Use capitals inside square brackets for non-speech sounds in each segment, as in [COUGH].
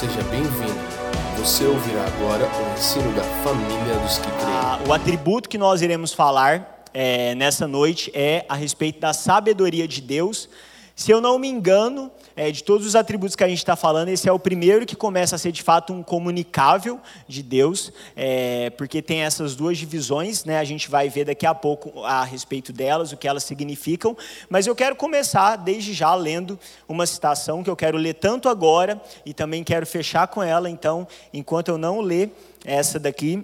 Seja bem-vindo. Você ouvirá agora o ensino da família dos que creem. Ah, o atributo que nós iremos falar é, nessa noite é a respeito da sabedoria de Deus. Se eu não me engano, é, de todos os atributos que a gente está falando, esse é o primeiro que começa a ser de fato um comunicável de Deus, é, porque tem essas duas divisões, né? A gente vai ver daqui a pouco a respeito delas, o que elas significam. Mas eu quero começar desde já lendo uma citação que eu quero ler tanto agora e também quero fechar com ela. Então, enquanto eu não ler essa daqui,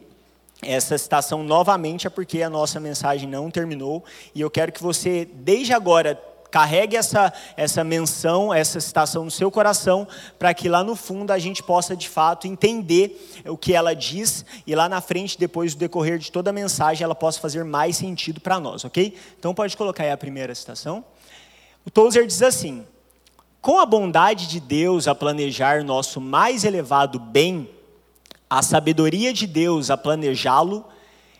essa citação novamente é porque a nossa mensagem não terminou e eu quero que você, desde agora, carregue essa, essa menção, essa citação no seu coração, para que lá no fundo a gente possa de fato entender o que ela diz e lá na frente, depois do decorrer de toda a mensagem, ela possa fazer mais sentido para nós, ok? Então pode colocar aí a primeira citação. O Tozer diz assim: Com a bondade de Deus a planejar nosso mais elevado bem, a sabedoria de Deus a planejá-lo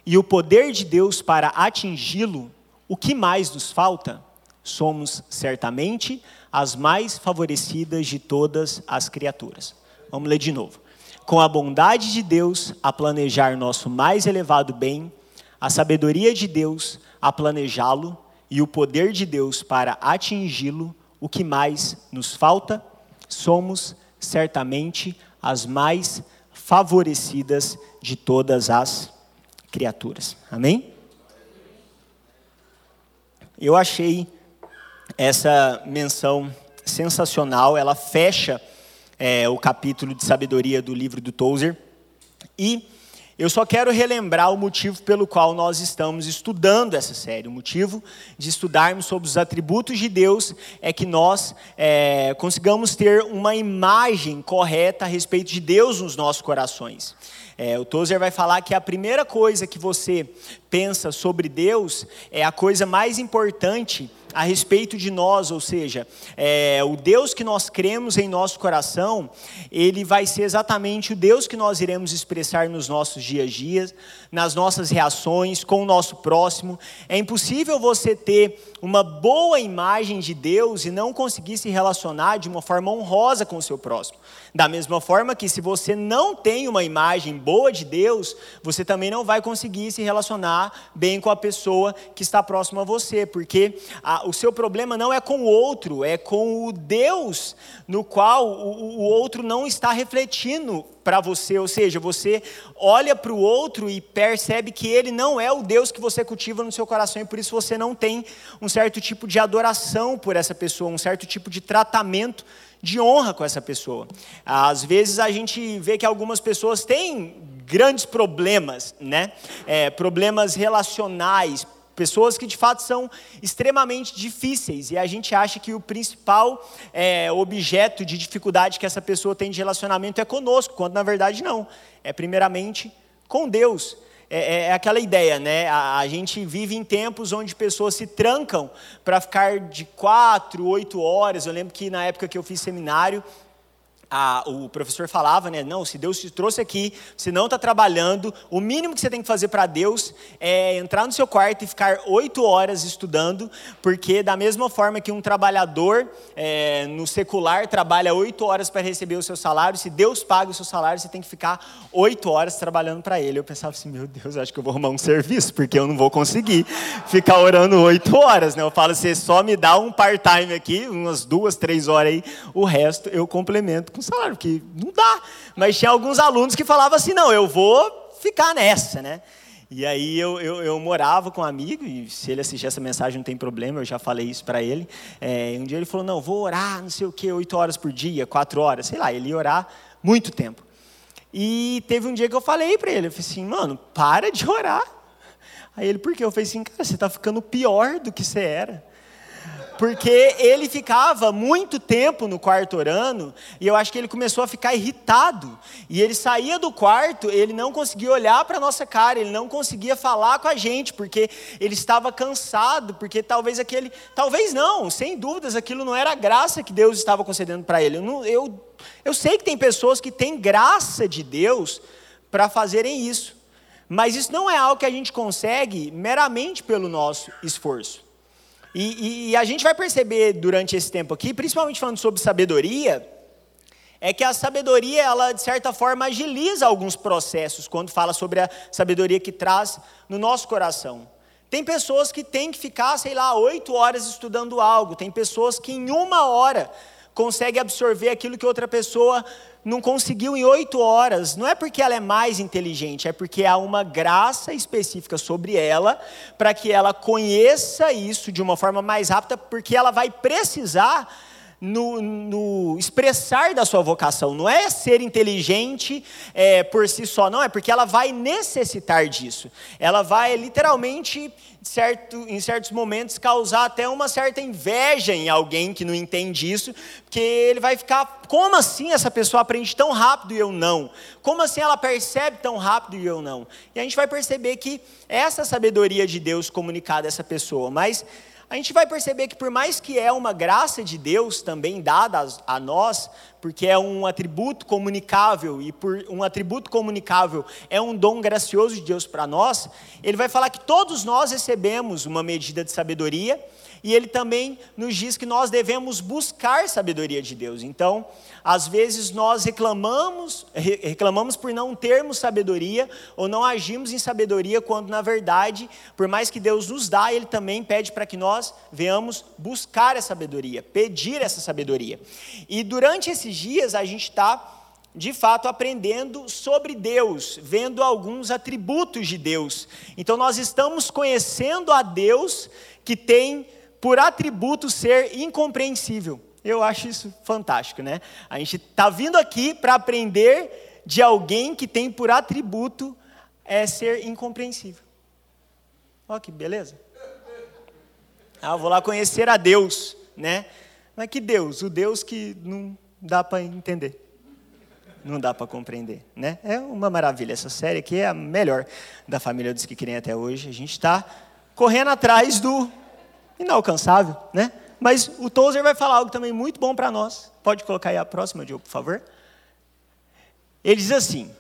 e o poder de Deus para atingi-lo, o que mais nos falta? Somos certamente as mais favorecidas de todas as criaturas. Vamos ler de novo. Com a bondade de Deus a planejar nosso mais elevado bem, a sabedoria de Deus a planejá-lo e o poder de Deus para atingi-lo, o que mais nos falta? Somos certamente as mais favorecidas de todas as criaturas. Amém? Eu achei essa menção sensacional, ela fecha é, o capítulo de sabedoria do livro do Tozer. E eu só quero relembrar o motivo pelo qual nós estamos estudando essa série. O motivo de estudarmos sobre os atributos de Deus é que nós é, consigamos ter uma imagem correta a respeito de Deus nos nossos corações. É, o Tozer vai falar que a primeira coisa que você pensa sobre Deus é a coisa mais importante a respeito de nós, ou seja, é, o Deus que nós cremos em nosso coração, ele vai ser exatamente o Deus que nós iremos expressar nos nossos dias a dias, nas nossas reações, com o nosso próximo. É impossível você ter uma boa imagem de Deus e não conseguir se relacionar de uma forma honrosa com o seu próximo. Da mesma forma que se você não tem uma imagem boa de Deus, você também não vai conseguir se relacionar bem com a pessoa que está próxima a você, porque a, o seu problema não é com o outro, é com o Deus no qual o, o outro não está refletindo para você, ou seja, você olha para o outro e percebe que ele não é o Deus que você cultiva no seu coração e por isso você não tem um certo tipo de adoração por essa pessoa, um certo tipo de tratamento de honra com essa pessoa. Às vezes a gente vê que algumas pessoas têm grandes problemas, né? É, problemas relacionais, Pessoas que de fato são extremamente difíceis e a gente acha que o principal é, objeto de dificuldade que essa pessoa tem de relacionamento é conosco, quando na verdade não. É primeiramente com Deus. É, é, é aquela ideia, né? A, a, gente vive em tempos onde pessoas se trancam para ficar de quatro, oito horas. Eu lembro que na época que eu fiz seminário, a, o professor falava, né? Não, se Deus te trouxe aqui, se não está trabalhando, o mínimo que você tem que fazer para Deus é entrar no seu quarto e ficar oito horas estudando, porque da mesma forma que um trabalhador é, no secular trabalha oito horas para receber o seu salário, se Deus paga o seu salário, você tem que ficar oito horas trabalhando para Ele. Eu pensava assim, meu Deus, acho que eu vou arrumar um serviço, porque eu não vou conseguir ficar orando oito horas, né? Eu falo, você só me dá um part-time aqui, umas duas, três horas aí, o resto eu complemento com salário, porque não dá. Mas tinha alguns alunos que falavam assim: não, eu vou ficar nessa, né? E aí eu, eu, eu, morava com um amigo, e se ele assistir essa mensagem não tem problema, eu já falei isso para ele. É, um dia ele falou, não, vou orar, não sei o que, oito horas por dia, quatro horas, sei lá, ele ia orar muito tempo. E teve um dia que eu falei para ele, eu falei assim, mano, para de orar. Aí ele, por quê? Eu falei assim, cara, você está ficando pior do que você era porque ele ficava muito tempo no quarto orando, e eu acho que ele começou a ficar irritado. E ele saía do quarto, ele não conseguia olhar para a nossa cara, ele não conseguia falar com a gente, porque ele estava cansado, porque talvez aquele. Talvez não, sem dúvidas, aquilo não era a graça que Deus estava concedendo para ele. Eu, não, eu, eu sei que tem pessoas que têm graça de Deus para fazerem isso, mas isso não é algo que a gente consegue meramente pelo nosso esforço. E, e, a gente vai perceber durante esse tempo aqui, principalmente falando sobre sabedoria, é que a sabedoria, ela de certa forma agiliza alguns processos quando fala sobre a sabedoria que traz no nosso coração. Tem pessoas que têm que ficar, sei lá, oito horas estudando algo, tem pessoas que em uma hora conseguem absorver aquilo que outra pessoa não conseguiu em oito horas, não é porque ela é mais inteligente, é porque há uma graça específica sobre ela, para que ela conheça isso de uma forma mais rápida, porque ela vai precisar no, no, expressar da sua vocação. Não é ser inteligente é, por si só, não, é porque ela vai necessitar disso. Ela vai literalmente, certo, em certos momentos, causar até uma certa inveja em alguém que não entende isso, porque ele vai ficar: como assim essa pessoa aprende tão rápido e eu não? Como assim ela percebe tão rápido e eu não? E a gente vai perceber que essa sabedoria de Deus comunicada a essa pessoa, mas a gente vai perceber que, por mais que é uma graça de Deus também dada a nós, porque é um atributo comunicável, e por um atributo comunicável é um dom gracioso de Deus para nós, ele vai falar que todos nós recebemos uma medida de sabedoria, e ele também nos diz que nós devemos buscar sabedoria de Deus. Então, às vezes nós reclamamos, reclamamos por não termos sabedoria ou não agimos em sabedoria, quando na verdade, por mais que Deus nos dá, Ele também pede para que nós venhamos buscar essa sabedoria, pedir essa sabedoria. E durante esses dias a gente está de fato aprendendo sobre Deus, vendo alguns atributos de Deus. Então nós estamos conhecendo a Deus que tem por atributo ser incompreensível. Eu acho isso fantástico, né? A gente está vindo aqui para aprender de alguém que tem por atributo é ser incompreensível. Olha que beleza. Ah, vou lá conhecer a Deus, né? Mas que Deus? O Deus que não dá para entender. Não dá para compreender, né? É uma maravilha. Essa série aqui é a melhor da família dos que querem até hoje. A gente está correndo atrás do inalcançável, né? Mas o Tozer vai falar algo também muito bom para nós. Pode colocar aí a próxima, Diogo, por favor. Ele diz assim: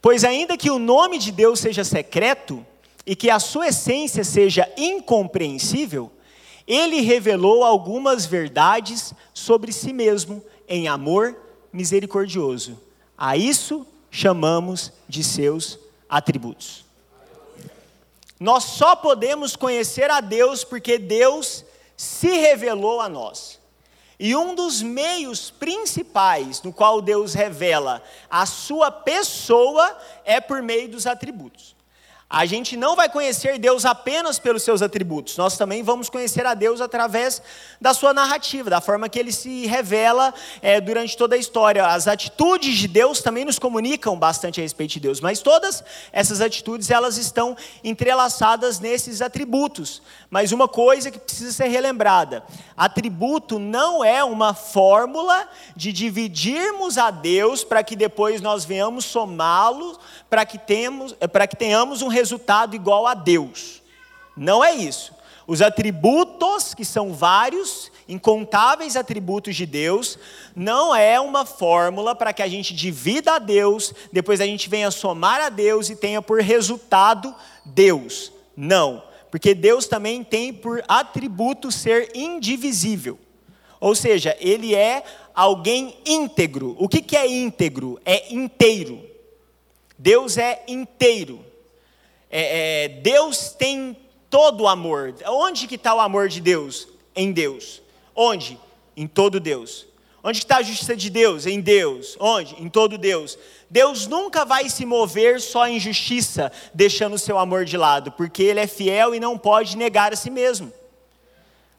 Pois ainda que o nome de Deus seja secreto e que a sua essência seja incompreensível, ele revelou algumas verdades sobre si mesmo em amor misericordioso. A isso chamamos de seus atributos. Nós só podemos conhecer a Deus porque Deus se revelou a nós. E um dos meios principais no qual Deus revela a sua pessoa é por meio dos atributos. A gente não vai conhecer Deus apenas pelos seus atributos, nós também vamos conhecer a Deus através da sua narrativa, da forma que ele se revela é, durante toda a história. As atitudes de Deus também nos comunicam bastante a respeito de Deus, mas todas essas atitudes elas estão entrelaçadas nesses atributos. Mas uma coisa que precisa ser relembrada: atributo não é uma fórmula de dividirmos a Deus para que depois nós venhamos somá-lo, para que, temos, para que tenhamos um resultado igual a Deus. Não é isso. Os atributos, que são vários, incontáveis atributos de Deus, não é uma fórmula para que a gente divida a Deus, depois a gente venha somar a Deus e tenha por resultado Deus. Não, porque Deus também tem por atributo ser indivisível. Ou seja, ele é alguém íntegro. O que, que é íntegro? É inteiro. Deus é inteiro é, é, Deus tem todo o amor. Onde que está o amor de Deus? Em Deus. Onde? Em todo Deus. Onde está a justiça de Deus? Em Deus. Onde? Em todo Deus. Deus nunca vai se mover só em justiça, deixando o seu amor de lado, porque Ele é fiel e não pode negar a si mesmo.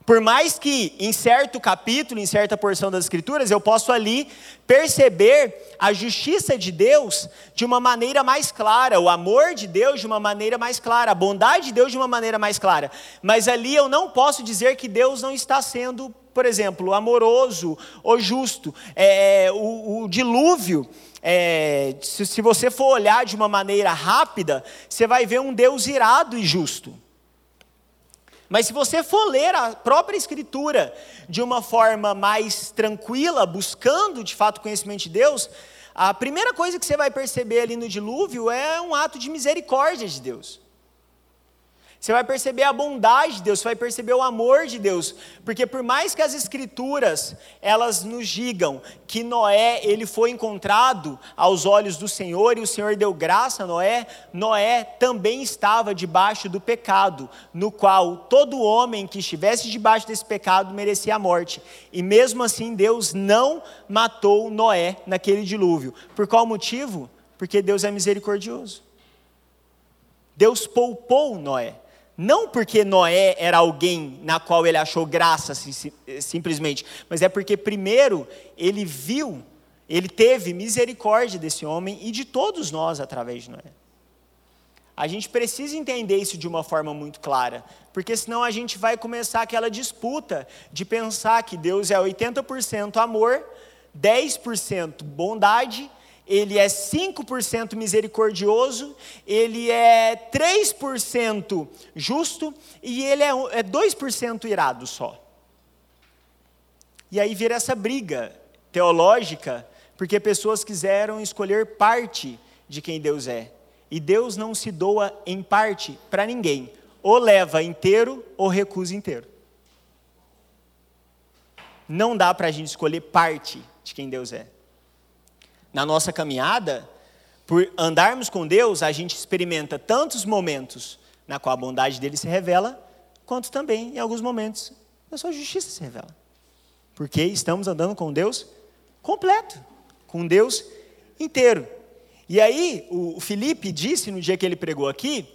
Por mais que em certo capítulo, em certa porção das Escrituras, eu posso ali perceber a justiça de Deus de uma maneira mais clara, o amor de Deus de uma maneira mais clara, a bondade de Deus de uma maneira mais clara. Mas ali eu não posso dizer que Deus não está sendo, por exemplo, amoroso ou justo. É, o, o dilúvio. É, se, se você for olhar de uma maneira rápida, você vai ver um Deus irado e justo. Mas se você for ler a própria Escritura de uma forma mais tranquila, buscando de fato o conhecimento de Deus, a primeira coisa que você vai perceber ali no dilúvio é um ato de misericórdia de Deus. Você vai perceber a bondade de Deus, você vai perceber o amor de Deus, porque por mais que as escrituras elas nos digam que Noé ele foi encontrado aos olhos do Senhor e o Senhor deu graça a Noé, Noé também estava debaixo do pecado, no qual todo homem que estivesse debaixo desse pecado merecia a morte. E mesmo assim Deus não matou Noé naquele dilúvio. Por qual motivo? Porque Deus é misericordioso. Deus poupou Noé. Não porque Noé era alguém na qual ele achou graça simplesmente, mas é porque primeiro ele viu, ele teve misericórdia desse homem e de todos nós através de Noé. A gente precisa entender isso de uma forma muito clara, porque senão a gente vai começar aquela disputa de pensar que Deus é 80% amor, 10% bondade ele é 5% misericordioso, ele é 3% justo e ele é 2% é irado só. E aí vira essa briga teológica, porque pessoas quiseram escolher parte de quem Deus é. E Deus não se doa em parte para ninguém. Ou leva inteiro ou recusa inteiro. Não dá para a gente escolher parte de quem Deus é na nossa caminhada, por andarmos com Deus, a gente experimenta tantos momentos na qual a bondade dele se revela, quanto também em alguns momentos a sua justiça se revela. Porque estamos andando com Deus completo, com Deus inteiro. E aí, o Felipe disse no dia que ele pregou aqui,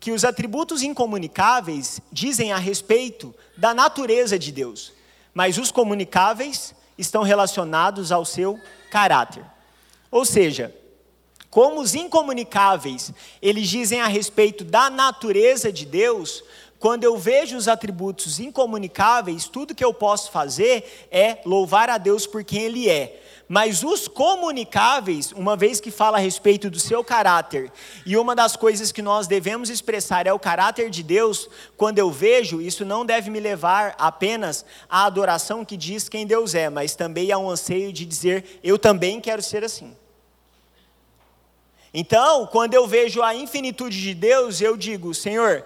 que os atributos incomunicáveis dizem a respeito da natureza de Deus, mas os comunicáveis estão relacionados ao seu caráter. Ou seja, como os incomunicáveis, eles dizem a respeito da natureza de Deus, quando eu vejo os atributos incomunicáveis, tudo que eu posso fazer é louvar a Deus por quem Ele é. Mas os comunicáveis, uma vez que fala a respeito do seu caráter, e uma das coisas que nós devemos expressar é o caráter de Deus, quando eu vejo, isso não deve me levar apenas à adoração que diz quem Deus é, mas também a um anseio de dizer, eu também quero ser assim. Então, quando eu vejo a infinitude de Deus, eu digo: Senhor,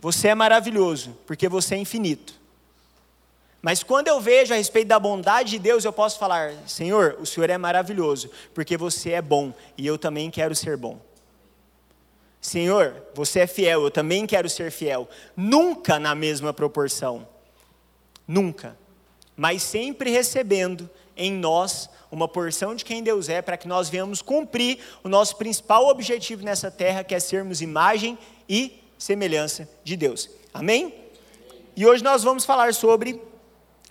você é maravilhoso, porque você é infinito. Mas quando eu vejo a respeito da bondade de Deus, eu posso falar: Senhor, o Senhor é maravilhoso, porque você é bom e eu também quero ser bom. Senhor, você é fiel, eu também quero ser fiel. Nunca na mesma proporção. Nunca. Mas sempre recebendo em nós uma porção de quem Deus é, para que nós venhamos cumprir o nosso principal objetivo nessa terra, que é sermos imagem e semelhança de Deus. Amém? E hoje nós vamos falar sobre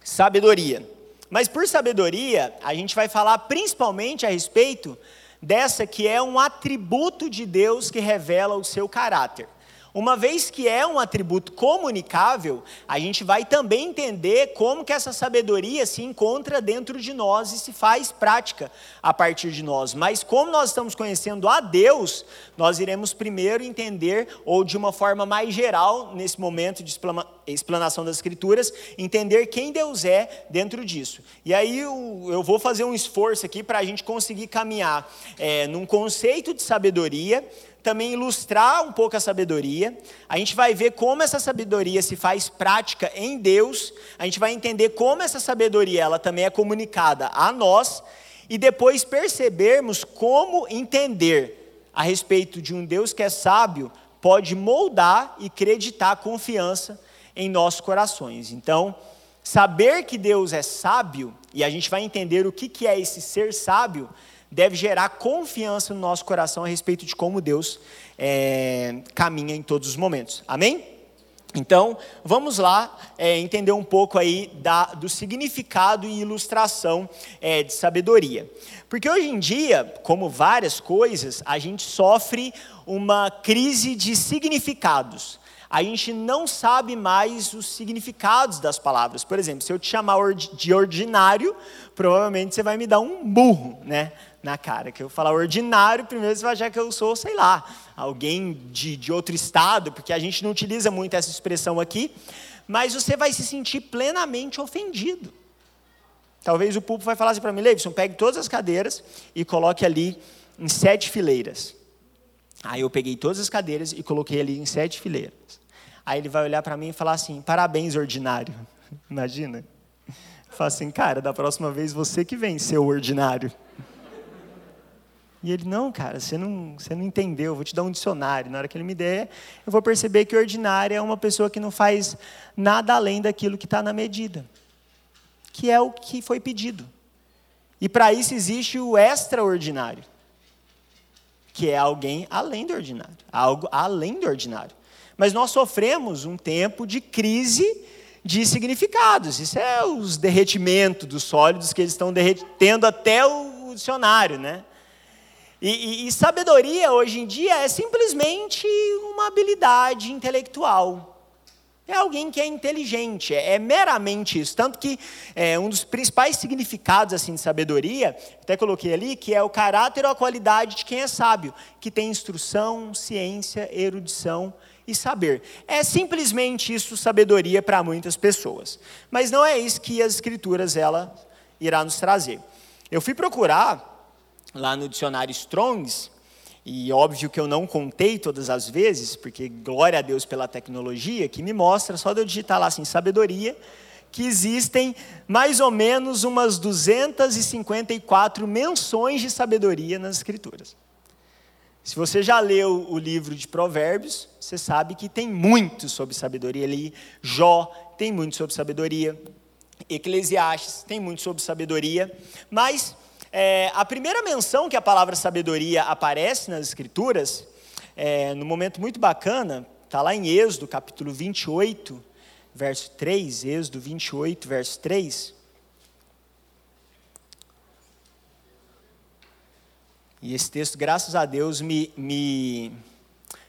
sabedoria. Mas por sabedoria, a gente vai falar principalmente a respeito dessa que é um atributo de Deus que revela o seu caráter. Uma vez que é um atributo comunicável, a gente vai também entender como que essa sabedoria se encontra dentro de nós e se faz prática a partir de nós. Mas como nós estamos conhecendo a Deus, nós iremos primeiro entender, ou de uma forma mais geral, nesse momento de explanação das Escrituras, entender quem Deus é dentro disso. E aí eu, vou fazer um esforço aqui para a gente conseguir caminhar é, num conceito de sabedoria também ilustrar um pouco a sabedoria. A gente vai ver como essa sabedoria se faz prática em Deus. A gente vai entender como essa sabedoria ela também é comunicada a nós e depois percebermos como entender a respeito de um Deus que é sábio pode moldar e acreditar confiança em nossos corações. Então, saber que Deus é sábio e a gente vai entender o que é esse ser sábio deve gerar confiança no nosso coração a respeito de como Deus é, caminha em todos os momentos. Amém? Então, vamos lá é, entender um pouco aí da, do significado e ilustração é, de sabedoria. Porque hoje em dia, como várias coisas, a gente sofre uma crise de significados a gente não sabe mais os significados das palavras. Por exemplo, se eu te chamar de ordinário, provavelmente você vai me dar um burro, né? Na cara, que eu falar ordinário, primeiro você vai achar que eu sou, sei lá, alguém de, de outro estado, porque a gente não utiliza muito essa expressão aqui, mas você vai se sentir plenamente ofendido. Talvez o público vai falar assim para mim, Leivson, pegue todas as cadeiras e coloque ali em sete fileiras. Aí eu peguei todas as cadeiras e coloquei ali em sete fileiras. Aí ele vai olhar para mim e falar assim: parabéns, ordinário. [LAUGHS] Imagina. Fala assim, cara, da próxima vez você que vem ser o ordinário. E ele, não, cara, você não, você não entendeu, eu vou te dar um dicionário. Na hora que ele me der, eu vou perceber que ordinário é uma pessoa que não faz nada além daquilo que está na medida, que é o que foi pedido. E para isso existe o extraordinário, que é alguém além do ordinário, algo além do ordinário. Mas nós sofremos um tempo de crise de significados. Isso é os derretimentos dos sólidos que eles estão derretendo até o dicionário, né? E, e, e, sabedoria hoje em dia é simplesmente uma habilidade intelectual. É alguém que é inteligente, é, é meramente isso. Tanto que é, um dos principais significados assim, de sabedoria, até coloquei ali, que é o caráter ou a qualidade de quem é sábio, que tem instrução, ciência, erudição e saber. É simplesmente isso sabedoria para muitas pessoas. Mas não é isso que as escrituras ela irá nos trazer. Eu fui procurar lá no dicionário Strongs, e óbvio que eu não contei todas as vezes, porque glória a Deus pela tecnologia, que me mostra, só de eu digitar lá assim, sabedoria, que existem mais ou menos umas 254 menções de sabedoria nas Escrituras. Se você já leu o livro de Provérbios, você sabe que tem muito sobre sabedoria ali. Jó tem muito sobre sabedoria. Eclesiastes tem muito sobre sabedoria. Mas é, a primeira menção que a palavra sabedoria aparece nas Escrituras, é, num momento muito bacana, está lá em Êxodo, capítulo 28, verso 3. Êxodo 28, verso 3. E esse texto, graças a Deus, me, me,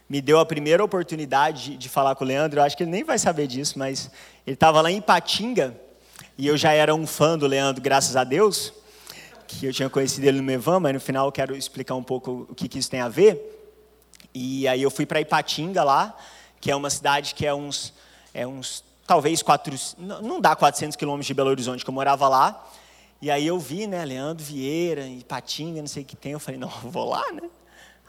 me deu a primeira oportunidade de, de falar com o Leandro. Eu acho que ele nem vai saber disso, mas ele estava lá em Patinga, e eu já era um fã do Leandro, graças a Deus que eu tinha conhecido ele no Mevan, mas no final eu quero explicar um pouco o que, que isso tem a ver. E aí eu fui para Ipatinga lá, que é uma cidade que é uns, é uns talvez quatro, não dá 400 quilômetros de Belo Horizonte, que eu morava lá. E aí eu vi, né, Leandro Vieira, Ipatinga, não sei o que tem. Eu falei, não, [LAUGHS] vou lá, né?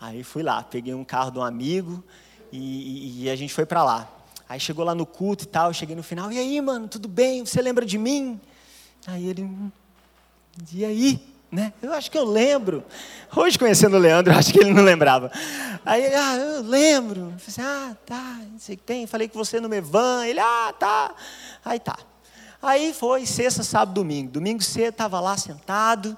Aí fui lá, peguei um carro de um amigo e, e a gente foi para lá. Aí chegou lá no culto e tal, cheguei no final, e aí, mano, tudo bem? Você lembra de mim? Aí ele, hum, e aí? Né? Eu acho que eu lembro. Hoje, conhecendo o Leandro, [LAUGHS] eu acho que ele não lembrava. Aí, ah, eu lembro. Eu falei assim, ah, tá, não sei o que tem. Falei com você no Mevan. Ele, ah, tá. Aí tá. Aí foi sexta, sábado, domingo. Domingo cedo, estava lá sentado.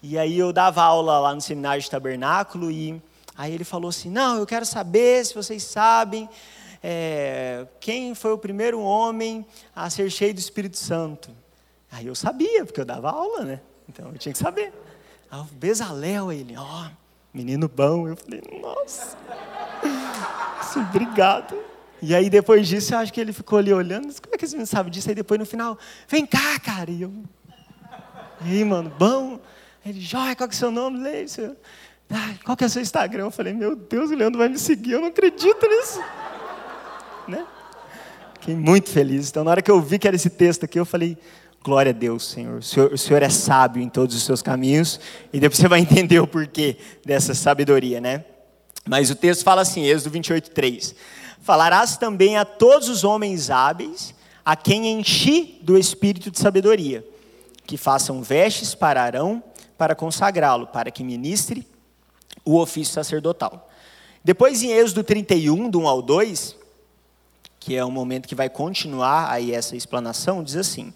E aí eu dava aula lá no seminário de tabernáculo. E aí ele falou assim: Não, eu quero saber se vocês sabem é, quem foi o primeiro homem a ser cheio do Espírito Santo. Aí eu sabia, porque eu dava aula, né? Então eu tinha que saber. Ah, o Bezalel, ele, ó, oh, menino bom. Eu falei, nossa, obrigado. E aí depois disso, eu acho que ele ficou ali olhando, como é que esse menino sabe disso? Aí depois no final, vem cá, cara. E eu, e aí, mano, bom? Ele, Jóia, qual que é o seu nome? Leio, seu... Ah, qual que é o seu Instagram? Eu falei, meu Deus, o Leandro vai me seguir, eu não acredito nisso. né? Fiquei muito feliz. Então, na hora que eu vi que era esse texto aqui, eu falei, Glória a Deus, Senhor. O, Senhor. o Senhor é sábio em todos os seus caminhos. E depois você vai entender o porquê dessa sabedoria, né? Mas o texto fala assim, Êxodo 28, 3. Falarás também a todos os homens hábeis, a quem enchi do espírito de sabedoria, que façam vestes para Arão, para consagrá-lo, para que ministre o ofício sacerdotal. Depois em Êxodo 31, do 1 ao 2, que é um momento que vai continuar aí essa explanação, diz assim: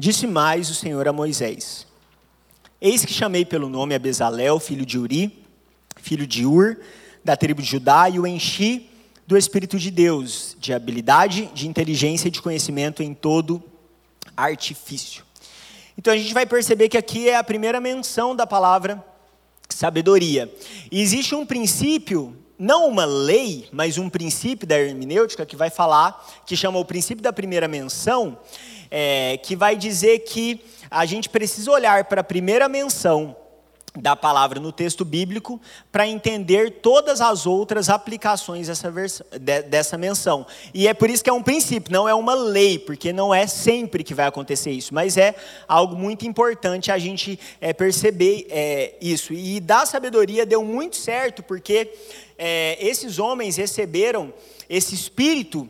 Disse mais o Senhor a Moisés: Eis que chamei pelo nome a Bezalel, filho de Uri, filho de Ur, da tribo de Judá, e o enchi do Espírito de Deus, de habilidade, de inteligência e de conhecimento em todo artifício. Então a gente vai perceber que aqui é a primeira menção da palavra sabedoria. E existe um princípio, não uma lei, mas um princípio da hermenêutica que vai falar, que chama o princípio da primeira menção, é, que vai dizer que a gente precisa olhar para a primeira menção da palavra no texto bíblico para entender todas as outras aplicações dessa, vers... dessa menção. E é por isso que é um princípio, não é uma lei, porque não é sempre que vai acontecer isso, mas é algo muito importante a gente é, perceber é, isso. E da sabedoria deu muito certo, porque é, esses homens receberam esse espírito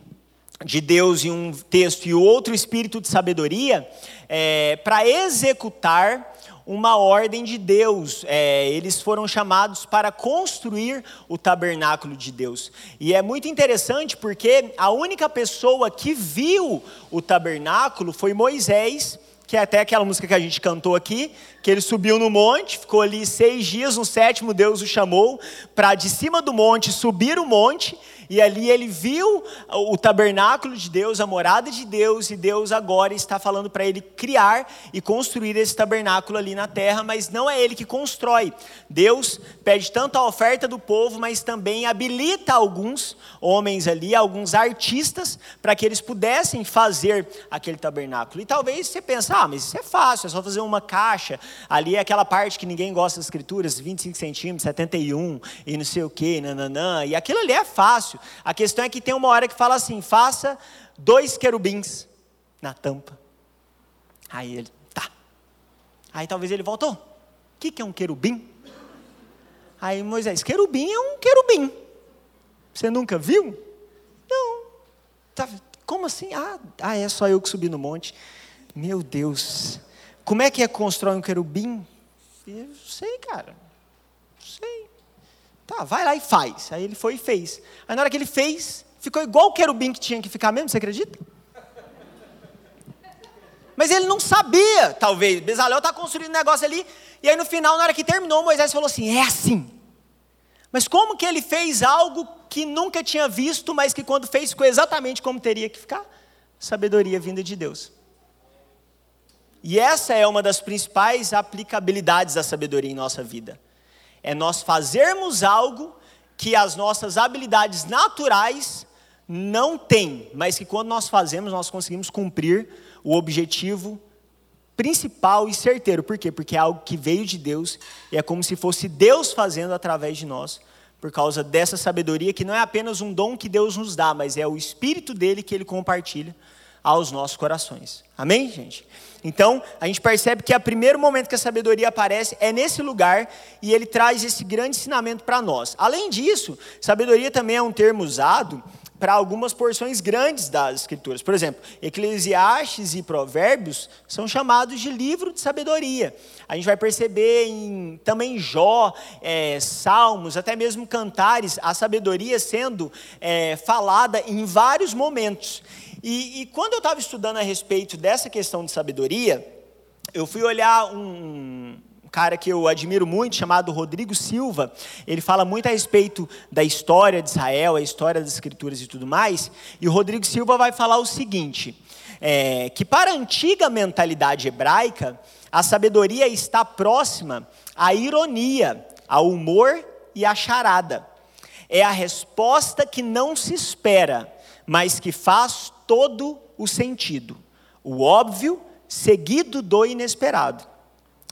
de Deus em um texto e outro espírito de sabedoria é, para executar uma ordem de Deus. É, eles foram chamados para construir o tabernáculo de Deus. E é muito interessante porque a única pessoa que viu o tabernáculo foi Moisés que é até aquela música que a gente cantou aqui, que ele subiu no monte, ficou ali seis dias, no sétimo Deus o chamou para de cima do monte subir o monte e ali ele viu o tabernáculo de Deus, a morada de Deus, e Deus agora está falando para ele criar e construir esse tabernáculo ali na terra, mas não é ele que constrói. Deus pede tanto a oferta do povo, mas também habilita alguns homens ali, alguns artistas, para que eles pudessem fazer aquele tabernáculo. E talvez você pense, ah, mas isso é fácil, é só fazer uma caixa. Ali é aquela parte que ninguém gosta das escrituras, 25 centímetros, 71 e não sei o que, nananã. E aquilo ali é fácil. A questão é que tem uma hora que fala assim: faça dois querubins na tampa. Aí ele, tá. Aí talvez ele voltou. O que, que é um querubim? Aí Moisés, querubim é um querubim. Você nunca viu? Não. Tá, como assim? Ah, ah, é só eu que subi no monte. Meu Deus. Como é que é constrói um querubim? Eu sei, cara. Sei. Tá, vai lá e faz. Aí ele foi e fez. Aí na hora que ele fez, ficou igual o querubim que tinha que ficar mesmo, você acredita? Mas ele não sabia, talvez. Bezalel está construindo um negócio ali. E aí no final, na hora que terminou, Moisés falou assim: é assim. Mas como que ele fez algo que nunca tinha visto, mas que quando fez ficou exatamente como teria que ficar? Sabedoria vinda de Deus. E essa é uma das principais aplicabilidades da sabedoria em nossa vida é nós fazermos algo que as nossas habilidades naturais não têm, mas que quando nós fazemos, nós conseguimos cumprir o objetivo principal e certeiro. Por quê? Porque é algo que veio de Deus e é como se fosse Deus fazendo através de nós, por causa dessa sabedoria que não é apenas um dom que Deus nos dá, mas é o Espírito dele que ele compartilha aos nossos corações. Amém, gente? Então, a gente percebe que o primeiro momento que a sabedoria aparece é nesse lugar e ele traz esse grande ensinamento para nós. Além disso, sabedoria também é um termo usado para algumas porções grandes das escrituras. Por exemplo, Eclesiastes e Provérbios são chamados de livro de sabedoria. A gente vai perceber em, também Jó, é, Salmos, até mesmo Cantares, a sabedoria sendo é, falada em vários momentos. E, e quando eu estava estudando a respeito dessa questão de sabedoria, eu fui olhar um, cara que eu admiro muito, chamado Rodrigo Silva. Ele fala muito a respeito da história de Israel, a história das escrituras e tudo mais. E o Rodrigo Silva vai falar o seguinte: é, que para a antiga mentalidade hebraica, a sabedoria está próxima à ironia, ao humor e à charada. É a resposta que não se espera, mas que faz todo o sentido. O óbvio seguido do inesperado.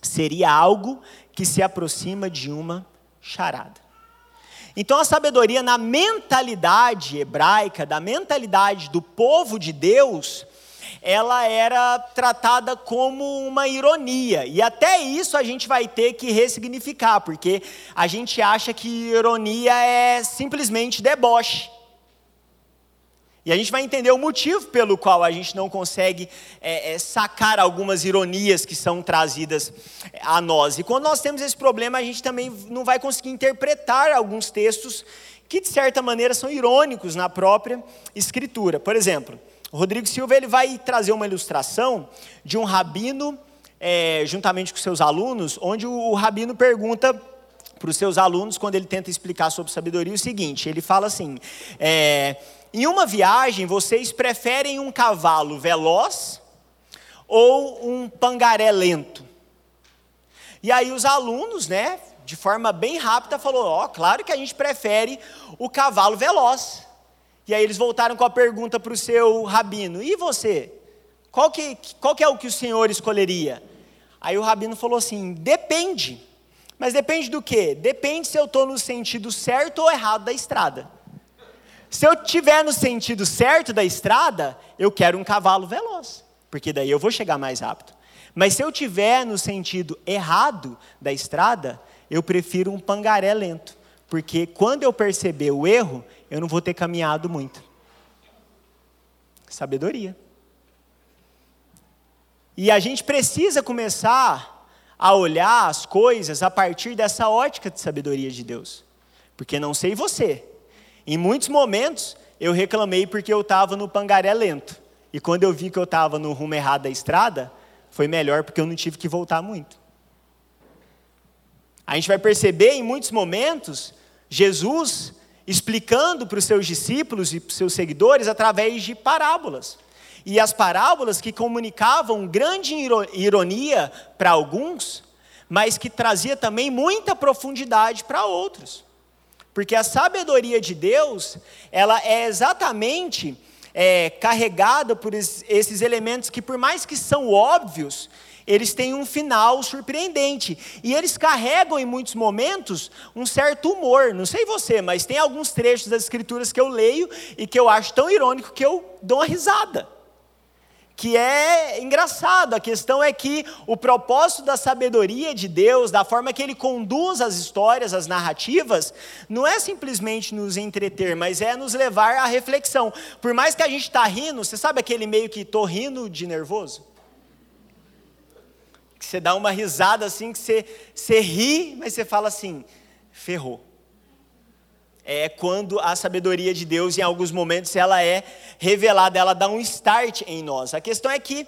Seria algo que se aproxima de uma charada. Então a sabedoria na mentalidade hebraica, da mentalidade do povo de Deus, ela era tratada como uma ironia. E até isso a gente vai ter que ressignificar, porque a gente acha que ironia é simplesmente deboche. E a gente vai entender o motivo pelo qual a gente não consegue é, é, sacar algumas ironias que são trazidas é, a nós. E quando nós temos esse problema, a gente também não vai conseguir interpretar alguns textos que, de certa maneira, são irônicos na própria Escritura. Por exemplo, o Rodrigo Silva ele vai trazer uma ilustração de um rabino, é, juntamente com seus alunos, onde o, o rabino pergunta para os seus alunos, quando ele tenta explicar sobre sabedoria, o seguinte: ele fala assim. É, em uma viagem, vocês preferem um cavalo veloz ou um pangaré lento? E aí os alunos, né, de forma bem rápida, falou: "Ó, oh, claro que a gente prefere o cavalo veloz". E aí eles voltaram com a pergunta para o seu rabino: "E você? Qual que, qual que é o que o senhor escolheria?" Aí o rabino falou assim: "Depende. Mas depende do quê? Depende se eu estou no sentido certo ou errado da estrada. Se eu estiver no sentido certo da estrada, eu quero um cavalo veloz, porque daí eu vou chegar mais rápido. Mas se eu estiver no sentido errado da estrada, eu prefiro um pangaré lento, porque quando eu perceber o erro, eu não vou ter caminhado muito. Sabedoria. E a gente precisa começar a olhar as coisas a partir dessa ótica de sabedoria de Deus. Porque não sei você, em muitos momentos eu reclamei porque eu estava no pangaré lento. E quando eu vi que eu estava no rumo errado da estrada, foi melhor porque eu não tive que voltar muito. A gente vai perceber em muitos momentos Jesus explicando para os seus discípulos e para os seus seguidores através de parábolas. E as parábolas que comunicavam grande ironia para alguns, mas que trazia também muita profundidade para outros. Porque a sabedoria de Deus, ela é exatamente é, carregada por esses elementos que, por mais que são óbvios, eles têm um final surpreendente. E eles carregam, em muitos momentos, um certo humor. Não sei você, mas tem alguns trechos das Escrituras que eu leio e que eu acho tão irônico que eu dou uma risada que é engraçado. A questão é que o propósito da sabedoria de Deus, da forma que ele conduz as histórias, as narrativas, não é simplesmente nos entreter, mas é nos levar à reflexão. Por mais que a gente está rindo, você sabe aquele meio que estou rindo de nervoso? Que você dá uma risada assim, que você, você ri, mas você fala assim, ferrou é quando a sabedoria de Deus, em alguns momentos, ela é revelada, ela dá um start em nós. A questão é que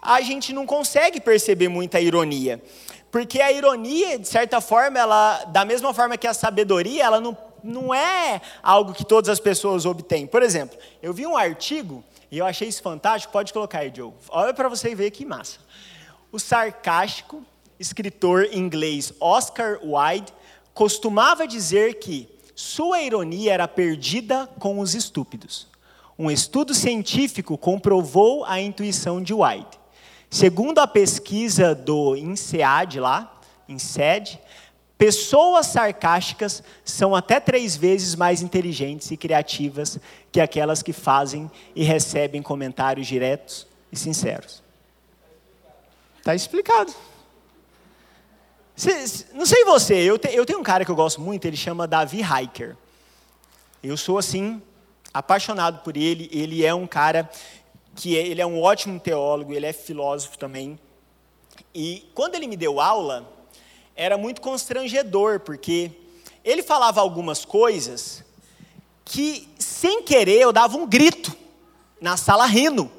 a gente não consegue perceber muita ironia. Porque a ironia, de certa forma, ela, da mesma forma que a sabedoria, ela não, não é algo que todas as pessoas obtêm. Por exemplo, eu vi um artigo, e eu achei isso fantástico, pode colocar aí, Joe. Olha para você ver que massa. O sarcástico escritor inglês Oscar Wilde costumava dizer que sua ironia era perdida com os estúpidos. Um estudo científico comprovou a intuição de White. Segundo a pesquisa do INSEAD lá, INSEAD, pessoas sarcásticas são até três vezes mais inteligentes e criativas que aquelas que fazem e recebem comentários diretos e sinceros. Está explicado não sei você, eu, te, eu tenho um cara que eu gosto muito, ele chama Davi Hiker. Eu sou assim, apaixonado por ele. Ele é um cara que é, ele é um ótimo teólogo, ele é filósofo também. E quando ele me deu aula, era muito constrangedor, porque ele falava algumas coisas que, sem querer, eu dava um grito na sala rindo.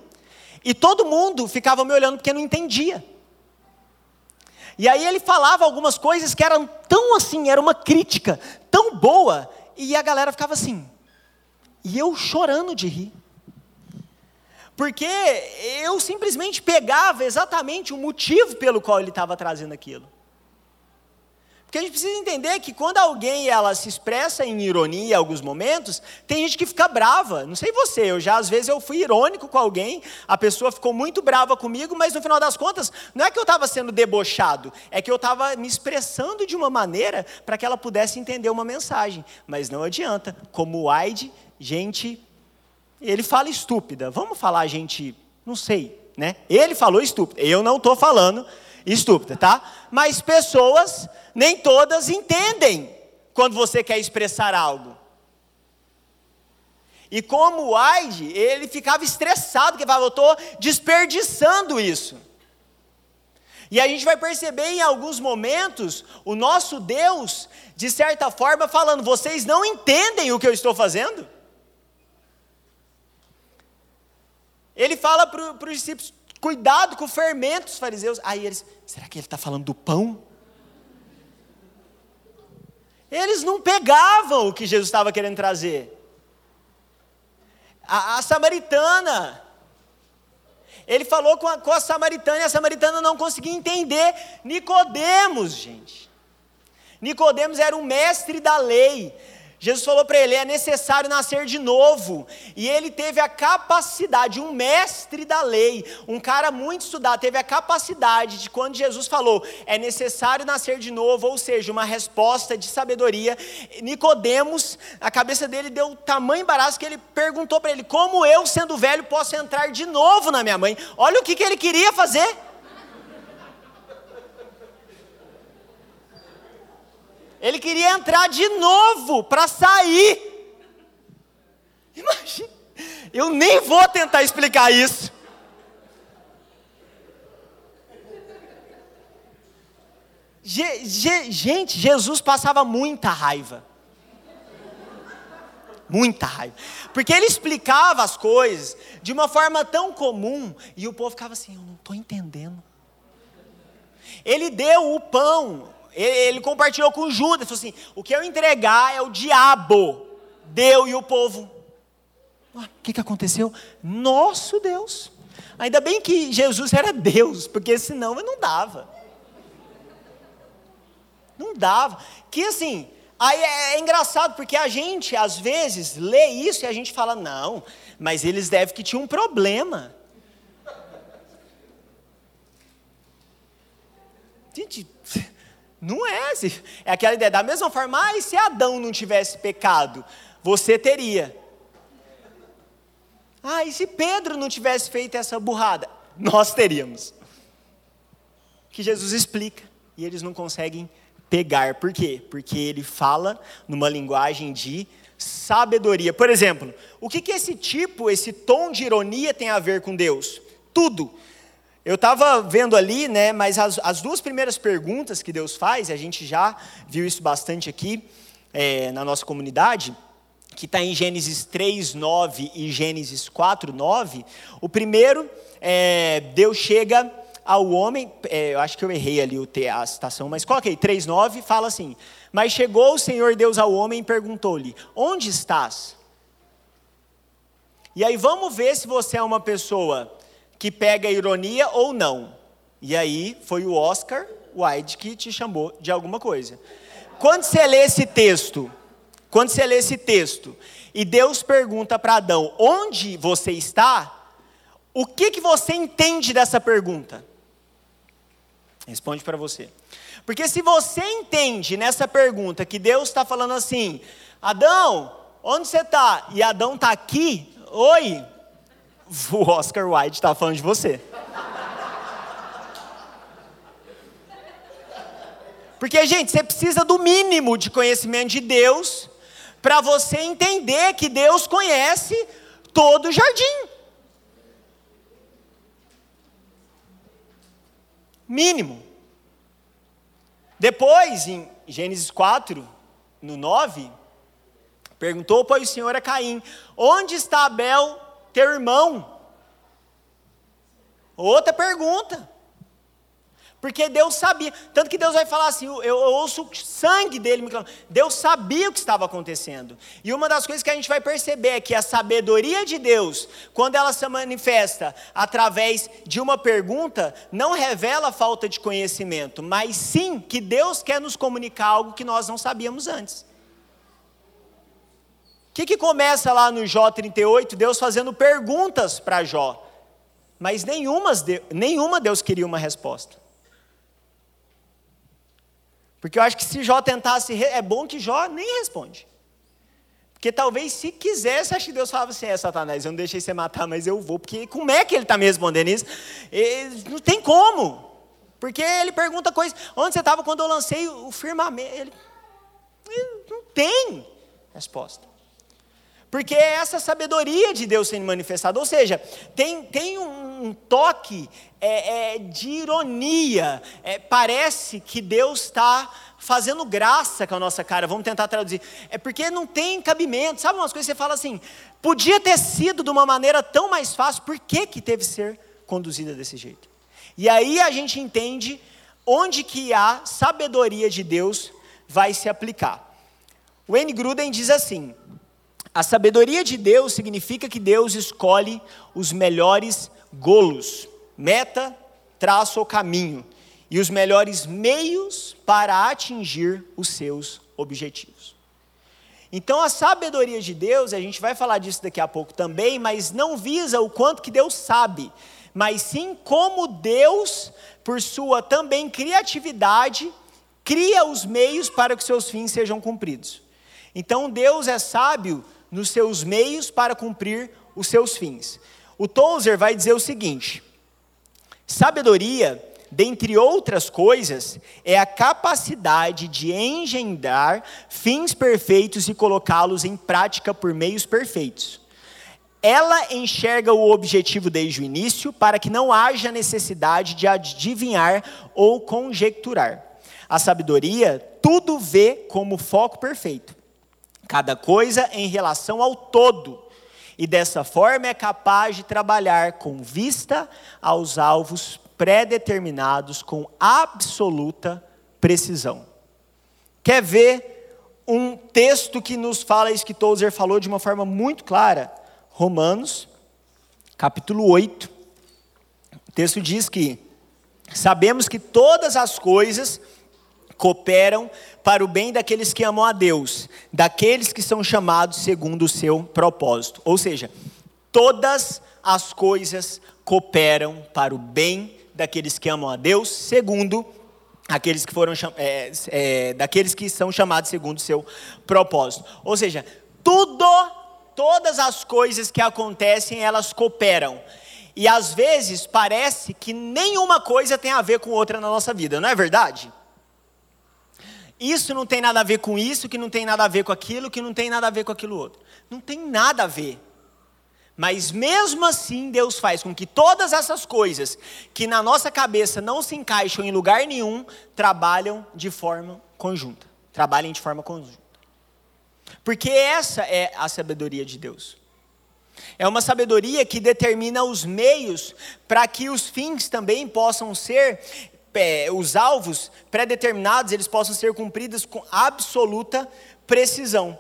E todo mundo ficava me olhando porque não entendia. E aí ele falava algumas coisas que eram tão assim, era uma crítica tão boa, e a galera ficava assim. E eu chorando de rir. Porque eu simplesmente pegava exatamente o motivo pelo qual ele estava trazendo aquilo. Porque a gente precisa entender que quando alguém ela se expressa em ironia em alguns momentos, tem gente que fica brava. Não sei você, eu já às vezes eu fui irônico com alguém, a pessoa ficou muito brava comigo, mas no final das contas, não é que eu estava sendo debochado, é que eu estava me expressando de uma maneira para que ela pudesse entender uma mensagem. Mas não adianta, como Wide, gente, ele fala estúpida. Vamos falar gente, não sei, né? Ele falou estúpida. Eu não estou falando estúpida, tá? Mas pessoas, nem todas entendem quando você quer expressar algo. E como o Aide, ele ficava estressado, que falava, eu estou desperdiçando isso. E a gente vai perceber em alguns momentos o nosso Deus, de certa forma, falando: vocês não entendem o que eu estou fazendo? Ele fala para os discípulos: Cuidado com o fermento dos fariseus. Aí eles, será que ele está falando do pão? Eles não pegavam o que Jesus estava querendo trazer. A, a samaritana, ele falou com a, com a samaritana e a samaritana não conseguia entender. Nicodemos, gente. Nicodemos era um mestre da lei. Jesus falou para ele: é necessário nascer de novo. E ele teve a capacidade, um mestre da lei, um cara muito estudado, teve a capacidade de, quando Jesus falou, é necessário nascer de novo, ou seja, uma resposta de sabedoria. Nicodemos, a cabeça dele deu tamanho embaraço que ele perguntou para ele: como eu, sendo velho, posso entrar de novo na minha mãe? Olha o que, que ele queria fazer. Ele queria entrar de novo para sair. Imagina. Eu nem vou tentar explicar isso. Je, je, gente, Jesus passava muita raiva. Muita raiva. Porque ele explicava as coisas de uma forma tão comum e o povo ficava assim: eu não estou entendendo. Ele deu o pão, ele, compartilhou com Judas, falou assim: o que eu entregar é o diabo. Deu e o povo. O que, que aconteceu? Nosso Deus. Ainda bem que Jesus era Deus, porque senão não dava. Não dava. Que assim, aí é, é engraçado, porque a gente, às vezes, lê isso e a gente fala, não, mas eles devem que tinham um problema. Gente, não é. É aquela ideia. Da mesma forma, ah, e se Adão não tivesse pecado? Você teria. Ah, e se Pedro não tivesse feito essa burrada? Nós teríamos. Que Jesus explica. E eles não conseguem pegar. Por quê? Porque ele fala numa linguagem de sabedoria. Por exemplo, o que, que esse tipo, esse tom de ironia tem a ver com Deus? Tudo. Eu estava vendo ali, né, mas as, as, duas primeiras perguntas que Deus faz, a gente já viu isso bastante aqui é, na nossa comunidade, que está em Gênesis 3, 9 e Gênesis 4, 9. O primeiro, é, Deus chega ao homem, é, eu acho que eu errei ali o, a citação, mas coloquei 3, 9, fala assim: Mas chegou o Senhor Deus ao homem e perguntou-lhe: Onde estás? E aí vamos ver se você é uma pessoa que pega ironia ou não. E aí foi o Oscar Wilde que te chamou de alguma coisa. Quando você lê esse texto, quando você lê esse texto, e Deus pergunta para Adão: "Onde você está?", o que que você entende dessa pergunta? Responde para você. Porque se você entende nessa pergunta que Deus está falando assim, Adão, onde você está? E Adão está aqui, oi, o Oscar Wilde está falando de você. Porque, gente, você precisa do mínimo de conhecimento de Deus para você entender que Deus conhece todo o jardim. Mínimo. Depois, em Gênesis 4, no 9, perguntou, pois o Senhor a Caim: Onde está Abel, teu irmão? Outra pergunta. Porque Deus sabia. Tanto que Deus vai falar assim: eu, eu ouço o sangue dele me clamando. Deus sabia o que estava acontecendo. E uma das coisas que a gente vai perceber é que a sabedoria de Deus, quando ela se manifesta através de uma pergunta, não revela falta de conhecimento, mas sim que Deus quer nos comunicar algo que nós não sabíamos antes que, que começa lá no Jó 38? Deus fazendo perguntas para Jó. Mas nenhuma, Deus queria uma resposta. Porque eu acho que se Jó tentasse, é bom que Jó nem responde. Porque talvez se quisesse, acho que Deus falava assim, é Satanás, eu não deixei você matar, mas eu vou. Porque como é que ele está me respondendo isso? Ele, não tem como. Porque ele pergunta coisas. Onde você estava quando eu lancei o firmamento? Ele, ele não tem resposta. Porque é essa sabedoria de Deus sendo manifestada. Ou seja, tem, tem um toque é, é, de ironia. É, parece que Deus está fazendo graça com a nossa cara. Vamos tentar traduzir. É porque não tem cabimento. Sabe umas coisas que você fala assim? Podia ter sido de uma maneira tão mais fácil. Por que, que teve que ser conduzida desse jeito? E aí a gente entende onde que a sabedoria de Deus vai se aplicar. O N. Gruden diz assim: a sabedoria de Deus significa que Deus escolhe os melhores golos, meta, traço ou caminho, e os melhores meios para atingir os seus objetivos. Então a sabedoria de Deus, a gente vai falar disso daqui a pouco também, mas não visa o quanto que Deus sabe, mas sim como Deus, por sua também criatividade, cria os meios para que seus fins sejam cumpridos. Então Deus é sábio nos seus meios para cumprir os seus fins. O Tozer vai dizer o seguinte: sabedoria dentre outras coisas, é a capacidade de engendrar fins perfeitos e colocá-los em prática por meios perfeitos. Ela enxerga o objetivo desde o início para que não haja necessidade de adivinhar ou conjecturar. A sabedoria tudo vê como foco perfeito, cada coisa em relação ao todo, e dessa forma é capaz de trabalhar com vista aos alvos pré-determinados com absoluta precisão. Quer ver um texto que nos fala isso que Tozer falou de uma forma muito clara? Romanos, capítulo 8. O texto diz que sabemos que todas as coisas cooperam para o bem daqueles que amam a Deus, daqueles que são chamados segundo o seu propósito. Ou seja, todas as coisas cooperam para o bem daqueles que amam a Deus, segundo aqueles que foram é, é, daqueles que são chamados segundo o seu propósito. Ou seja, tudo, todas as coisas que acontecem, elas cooperam. E às vezes parece que nenhuma coisa tem a ver com outra na nossa vida, não é verdade? Isso não tem nada a ver com isso, que não tem nada a ver com aquilo, que não tem nada a ver com aquilo outro. Não tem nada a ver. Mas mesmo assim, Deus faz com que todas essas coisas que na nossa cabeça não se encaixam em lugar nenhum, trabalham de forma conjunta. Trabalhem de forma conjunta. Porque essa é a sabedoria de Deus. É uma sabedoria que determina os meios para que os fins também possam ser, é, os alvos pré-determinados, eles possam ser cumpridos com absoluta precisão.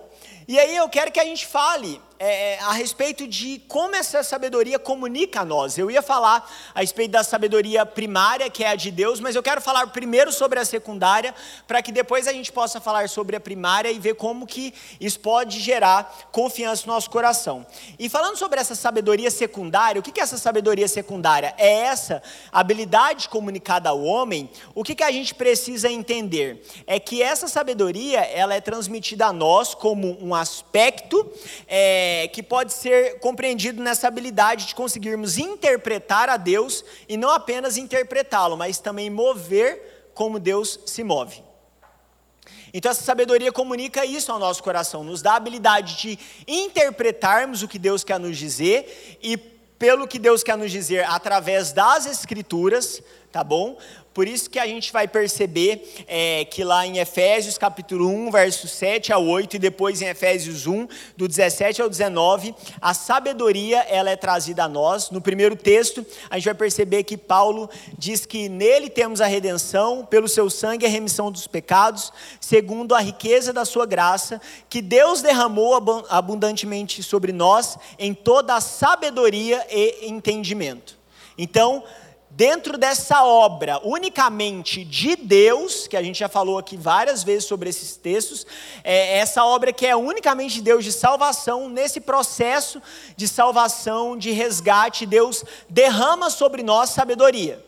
E aí eu quero que a gente fale é, é, a respeito de como essa sabedoria comunica a nós. Eu ia falar a respeito da sabedoria primária, que é a de Deus, mas eu quero falar primeiro sobre a secundária, para que depois a gente possa falar sobre a primária e ver como que isso pode gerar confiança no nosso coração. E falando sobre essa sabedoria secundária, o que é essa sabedoria secundária? É essa habilidade comunicada ao homem. O que, que a gente precisa entender? É que essa sabedoria ela é transmitida a nós como um aspecto. É, que pode ser compreendido nessa habilidade de conseguirmos interpretar a Deus e não apenas interpretá-lo, mas também mover como Deus se move. Então, essa sabedoria comunica isso ao nosso coração, nos dá a habilidade de interpretarmos o que Deus quer nos dizer e, pelo que Deus quer nos dizer, através das Escrituras, tá bom? Por isso que a gente vai perceber é, que lá em Efésios capítulo 1, verso 7 a 8, e depois em Efésios 1, do 17 ao 19, a sabedoria ela é trazida a nós. No primeiro texto, a gente vai perceber que Paulo diz que nele temos a redenção, pelo seu sangue a remissão dos pecados, segundo a riqueza da sua graça, que Deus derramou abundantemente sobre nós em toda a sabedoria e entendimento. Então, dentro dessa obra unicamente de Deus, que a gente já falou aqui várias vezes sobre esses textos, é essa obra que é unicamente de Deus de salvação, nesse processo de salvação, de resgate, Deus derrama sobre nós sabedoria.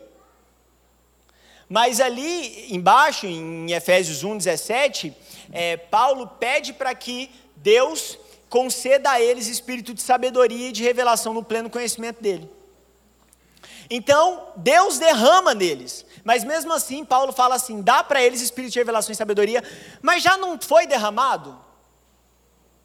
Mas ali embaixo, em Efésios 1,17, é, Paulo pede para que Deus conceda a eles espírito de sabedoria e de revelação no pleno conhecimento dele. Então, Deus derrama neles. Mas mesmo assim, Paulo fala assim: dá para eles espírito de revelação e sabedoria, mas já não foi derramado?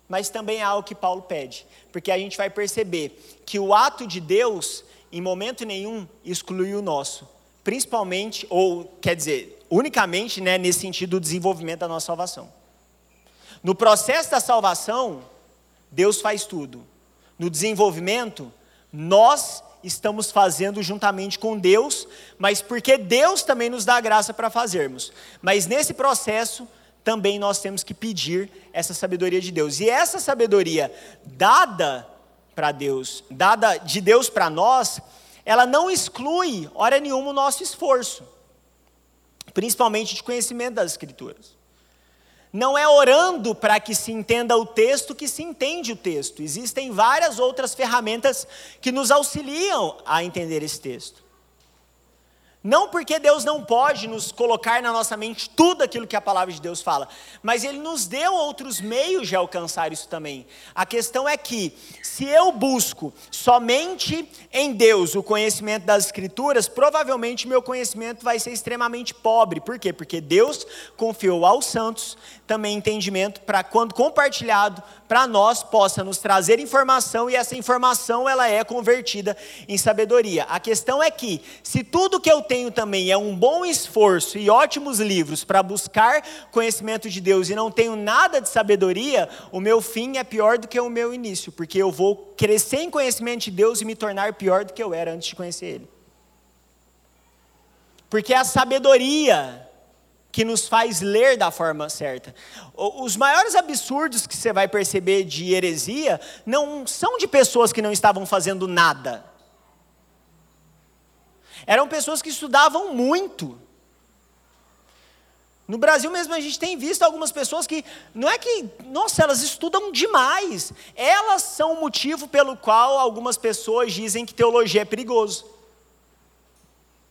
Mas também é algo que Paulo pede, porque a gente vai perceber que o ato de Deus, em momento nenhum, exclui o nosso, principalmente, ou quer dizer, unicamente né, nesse sentido do desenvolvimento da nossa salvação. No processo da salvação, Deus faz tudo. No desenvolvimento, nós estamos fazendo juntamente com Deus, mas porque Deus também nos dá a graça para fazermos. Mas nesse processo, também nós temos que pedir essa sabedoria de Deus. E essa sabedoria dada para Deus, dada de Deus para nós, ela não exclui, hora nenhuma, o nosso esforço, principalmente de conhecimento das Escrituras. Não é orando para que se entenda o texto que se entende o texto. Existem várias outras ferramentas que nos auxiliam a entender esse texto. Não porque Deus não pode nos colocar na nossa mente tudo aquilo que a palavra de Deus fala, mas Ele nos deu outros meios de alcançar isso também. A questão é que, se eu busco somente em Deus o conhecimento das Escrituras, provavelmente meu conhecimento vai ser extremamente pobre. Por quê? Porque Deus confiou aos santos também entendimento para, quando compartilhado, para nós possa nos trazer informação e essa informação ela é convertida em sabedoria. A questão é que, se tudo que eu tenho também é um bom esforço e ótimos livros para buscar conhecimento de Deus e não tenho nada de sabedoria, o meu fim é pior do que o meu início, porque eu vou crescer em conhecimento de Deus e me tornar pior do que eu era antes de conhecer Ele. Porque a sabedoria que nos faz ler da forma certa. Os maiores absurdos que você vai perceber de heresia não são de pessoas que não estavam fazendo nada. Eram pessoas que estudavam muito. No Brasil mesmo a gente tem visto algumas pessoas que, não é que, nossa, elas estudam demais. Elas são o motivo pelo qual algumas pessoas dizem que teologia é perigoso.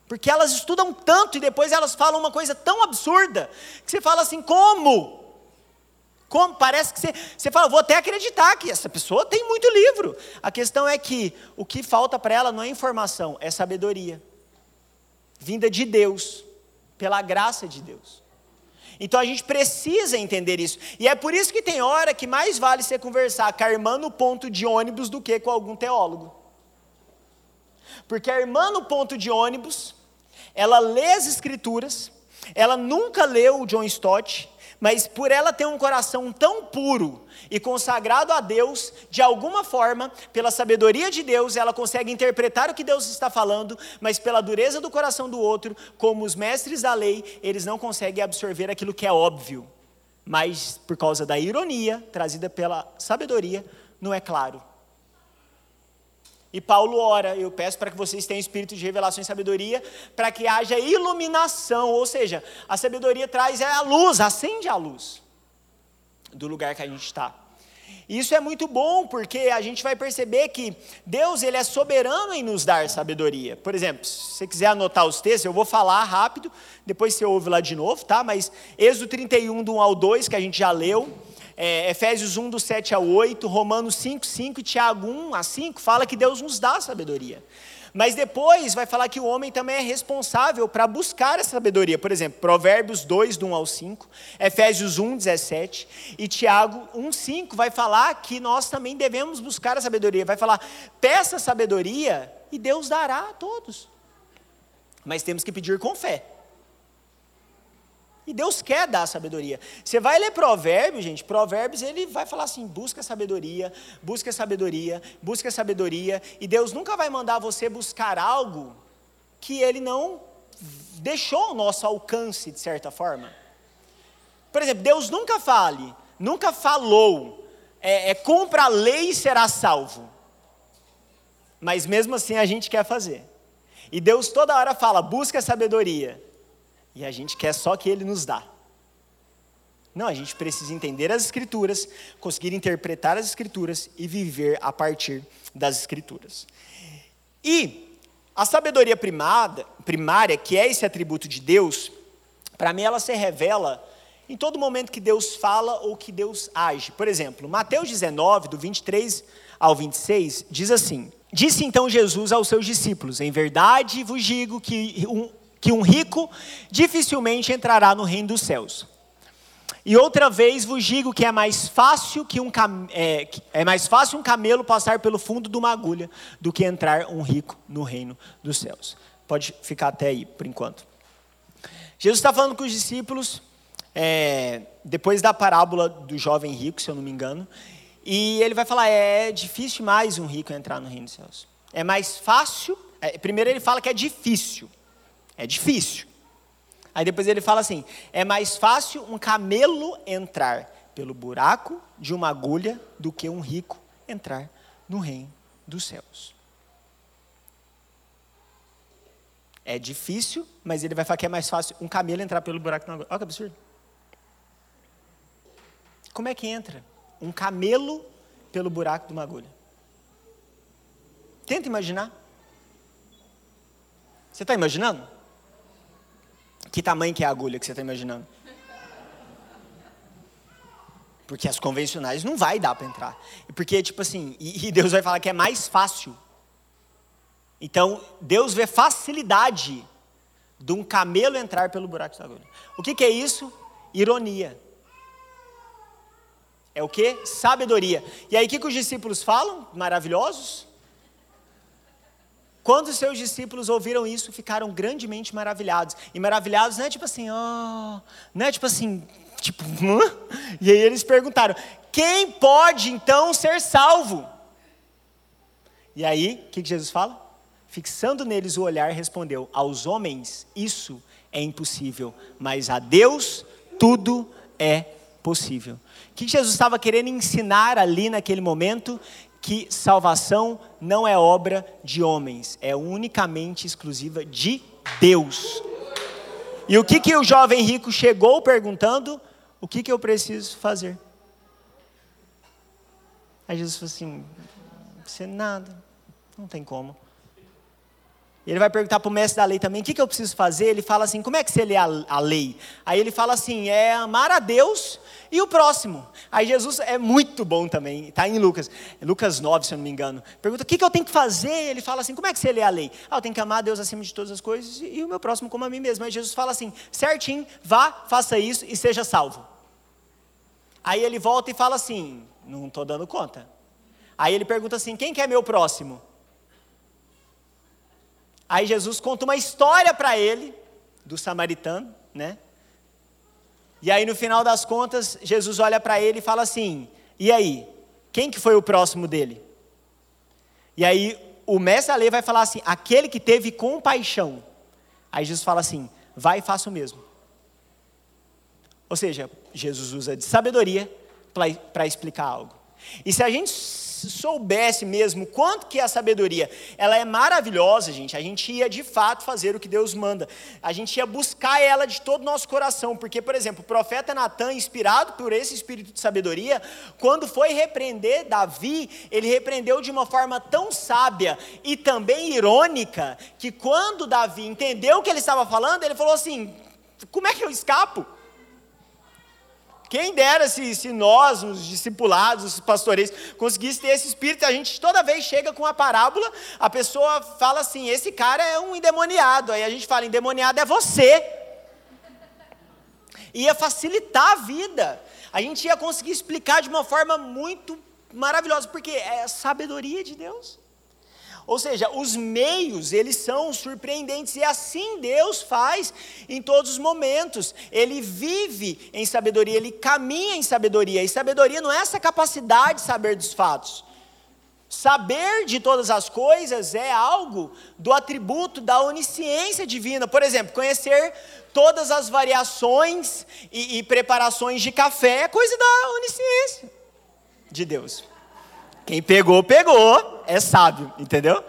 Porque elas estudam tanto e depois elas falam uma coisa tão absurda que você fala assim: como? Como? Parece que você, você fala, vou até acreditar que essa pessoa tem muito livro. A questão é que o que falta para ela não é informação, é sabedoria. Vinda de Deus, pela graça de Deus. Então a gente precisa entender isso. E é por isso que tem hora que mais vale você conversar com a irmã no ponto de ônibus do que com algum teólogo. Porque a irmã no ponto de ônibus, ela lê as escrituras, ela nunca leu o John Stott, mas por ela ter um coração tão puro e consagrado a Deus, de alguma forma, pela sabedoria de Deus, ela consegue interpretar o que Deus está falando, mas pela dureza do coração do outro, como os mestres da lei, eles não conseguem absorver aquilo que é óbvio. Mas por causa da ironia trazida pela sabedoria, não é claro. E Paulo ora, eu peço para que vocês tenham espírito de revelação e sabedoria, para que haja iluminação, ou seja, a sabedoria traz a luz, acende a luz do lugar que a gente está. Isso é muito bom, porque a gente vai perceber que Deus ele é soberano em nos dar sabedoria. Por exemplo, se você quiser anotar os textos, eu vou falar rápido, depois você ouve lá de novo, tá? Mas Êxodo 31, do 1 ao 2, que a gente já leu, é, Efésios 1, do 7 ao 8, Romanos 5, 5 e Tiago 1 a 5, fala que Deus nos dá sabedoria. Mas depois vai falar que o homem também é responsável para buscar essa sabedoria. Por exemplo, Provérbios 2, do 1 ao 5, Efésios 1, 17 e Tiago 1, 5 vai falar que nós também devemos buscar a sabedoria. Vai falar, peça sabedoria e Deus dará a todos. Mas temos que pedir com fé. E Deus quer dar sabedoria. Você vai ler Provérbios, gente, Provérbios ele vai falar assim: busca sabedoria, busca sabedoria, busca sabedoria. E Deus nunca vai mandar você buscar algo que Ele não deixou ao nosso alcance, de certa forma. Por exemplo, Deus nunca fale, nunca falou, é, é cumpra a lei e será salvo. Mas mesmo assim a gente quer fazer. E Deus toda hora fala: busca sabedoria. E a gente quer só que Ele nos dá. Não, a gente precisa entender as Escrituras, conseguir interpretar as Escrituras e viver a partir das Escrituras. E a sabedoria primada, primária, que é esse atributo de Deus, para mim ela se revela em todo momento que Deus fala ou que Deus age. Por exemplo, Mateus 19, do 23 ao 26, diz assim: Disse então Jesus aos seus discípulos: Em verdade vos digo que um, que um rico dificilmente entrará no reino dos céus. E outra vez vos digo que é mais fácil que um é, é mais fácil um camelo passar pelo fundo de uma agulha do que entrar um rico no reino dos céus. Pode ficar até aí por enquanto. Jesus está falando com os discípulos é, depois da parábola do jovem rico, se eu não me engano, e ele vai falar é difícil mais um rico entrar no reino dos céus. É mais fácil. É, primeiro ele fala que é difícil. É difícil. Aí depois ele fala assim: é mais fácil um camelo entrar pelo buraco de uma agulha do que um rico entrar no reino dos céus. É difícil, mas ele vai falar que é mais fácil um camelo entrar pelo buraco de uma agulha. Olha que absurdo. Como é que entra um camelo pelo buraco de uma agulha? Tenta imaginar. Você está imaginando? Que tamanho que é a agulha que você está imaginando? Porque as convencionais não vai dar para entrar. Porque, tipo assim, e, Deus vai falar que é mais fácil. Então, Deus vê facilidade de um camelo entrar pelo buraco da agulha. O que, que é isso? Ironia. É o que? Sabedoria. E aí, o que, que os discípulos falam? Maravilhosos? Quando os seus discípulos ouviram isso, ficaram grandemente maravilhados. E maravilhados não é tipo assim, oh, não é tipo assim, tipo, Hã? e aí eles perguntaram: quem pode então ser salvo? E aí, o que, que Jesus fala? Fixando neles o olhar, respondeu: Aos homens isso é impossível, mas a Deus tudo é possível. O que Jesus estava querendo ensinar ali naquele momento? Que salvação não é obra de homens, é unicamente exclusiva de Deus. E o que, que o jovem rico chegou perguntando? O que, que eu preciso fazer? Aí Jesus falou assim: você nada, não tem como. Ele vai perguntar para o mestre da lei também: o que, que eu preciso fazer? Ele fala assim: como é que você lê a, a lei? Aí ele fala assim: é amar a Deus e o próximo. Aí Jesus é muito bom também, está em Lucas, Lucas 9, se eu não me engano. Pergunta: o que, que eu tenho que fazer? Ele fala assim: como é que você lê a lei? Ah, eu tenho que amar a Deus acima de todas as coisas e, e o meu próximo como a mim mesmo. Aí Jesus fala assim: certinho, vá, faça isso e seja salvo. Aí ele volta e fala assim: não estou dando conta. Aí ele pergunta assim: quem que é meu próximo? Aí Jesus conta uma história para ele, do samaritano, né? E aí no final das contas, Jesus olha para ele e fala assim: "E aí, quem que foi o próximo dele?" E aí o mestre da lei vai falar assim: "Aquele que teve compaixão". Aí Jesus fala assim: "Vai e faça o mesmo". Ou seja, Jesus usa de sabedoria para explicar algo. E se a gente soubesse mesmo quanto que é a sabedoria, ela é maravilhosa, gente, a gente ia de fato fazer o que Deus manda. A gente ia buscar ela de todo o nosso coração, porque, por exemplo, o profeta Natan, inspirado por esse espírito de sabedoria, quando foi repreender Davi, ele repreendeu de uma forma tão sábia e também irônica, que quando Davi entendeu o que ele estava falando, ele falou assim: como é que eu escapo? Quem dera se, se nós, os discipulados, os pastoreiros, conseguisse ter esse espírito, a gente toda vez chega com a parábola, a pessoa fala assim: esse cara é um endemoniado. Aí a gente fala: endemoniado é você. Ia facilitar a vida. A gente ia conseguir explicar de uma forma muito maravilhosa, porque é sabedoria de Deus. Ou seja, os meios, eles são surpreendentes e assim Deus faz em todos os momentos. Ele vive em sabedoria, ele caminha em sabedoria. E sabedoria não é essa capacidade de saber dos fatos. Saber de todas as coisas é algo do atributo da onisciência divina. Por exemplo, conhecer todas as variações e, e preparações de café é coisa da onisciência de Deus. Quem pegou, pegou, é sábio, entendeu?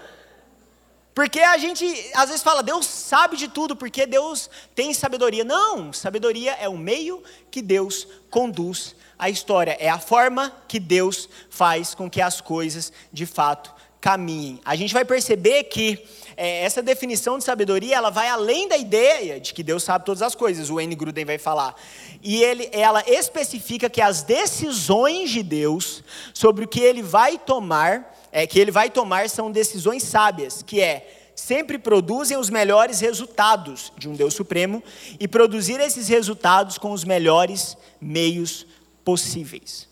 Porque a gente às vezes fala, Deus sabe de tudo, porque Deus tem sabedoria. Não, sabedoria é o meio que Deus conduz a história, é a forma que Deus faz com que as coisas de fato caminhem. A gente vai perceber que é, essa definição de sabedoria ela vai além da ideia de que Deus sabe todas as coisas. O N. Gruden vai falar. E ele, ela especifica que as decisões de Deus sobre o que ele vai tomar, é, que ele vai tomar são decisões sábias, que é sempre produzem os melhores resultados de um Deus supremo e produzir esses resultados com os melhores meios possíveis.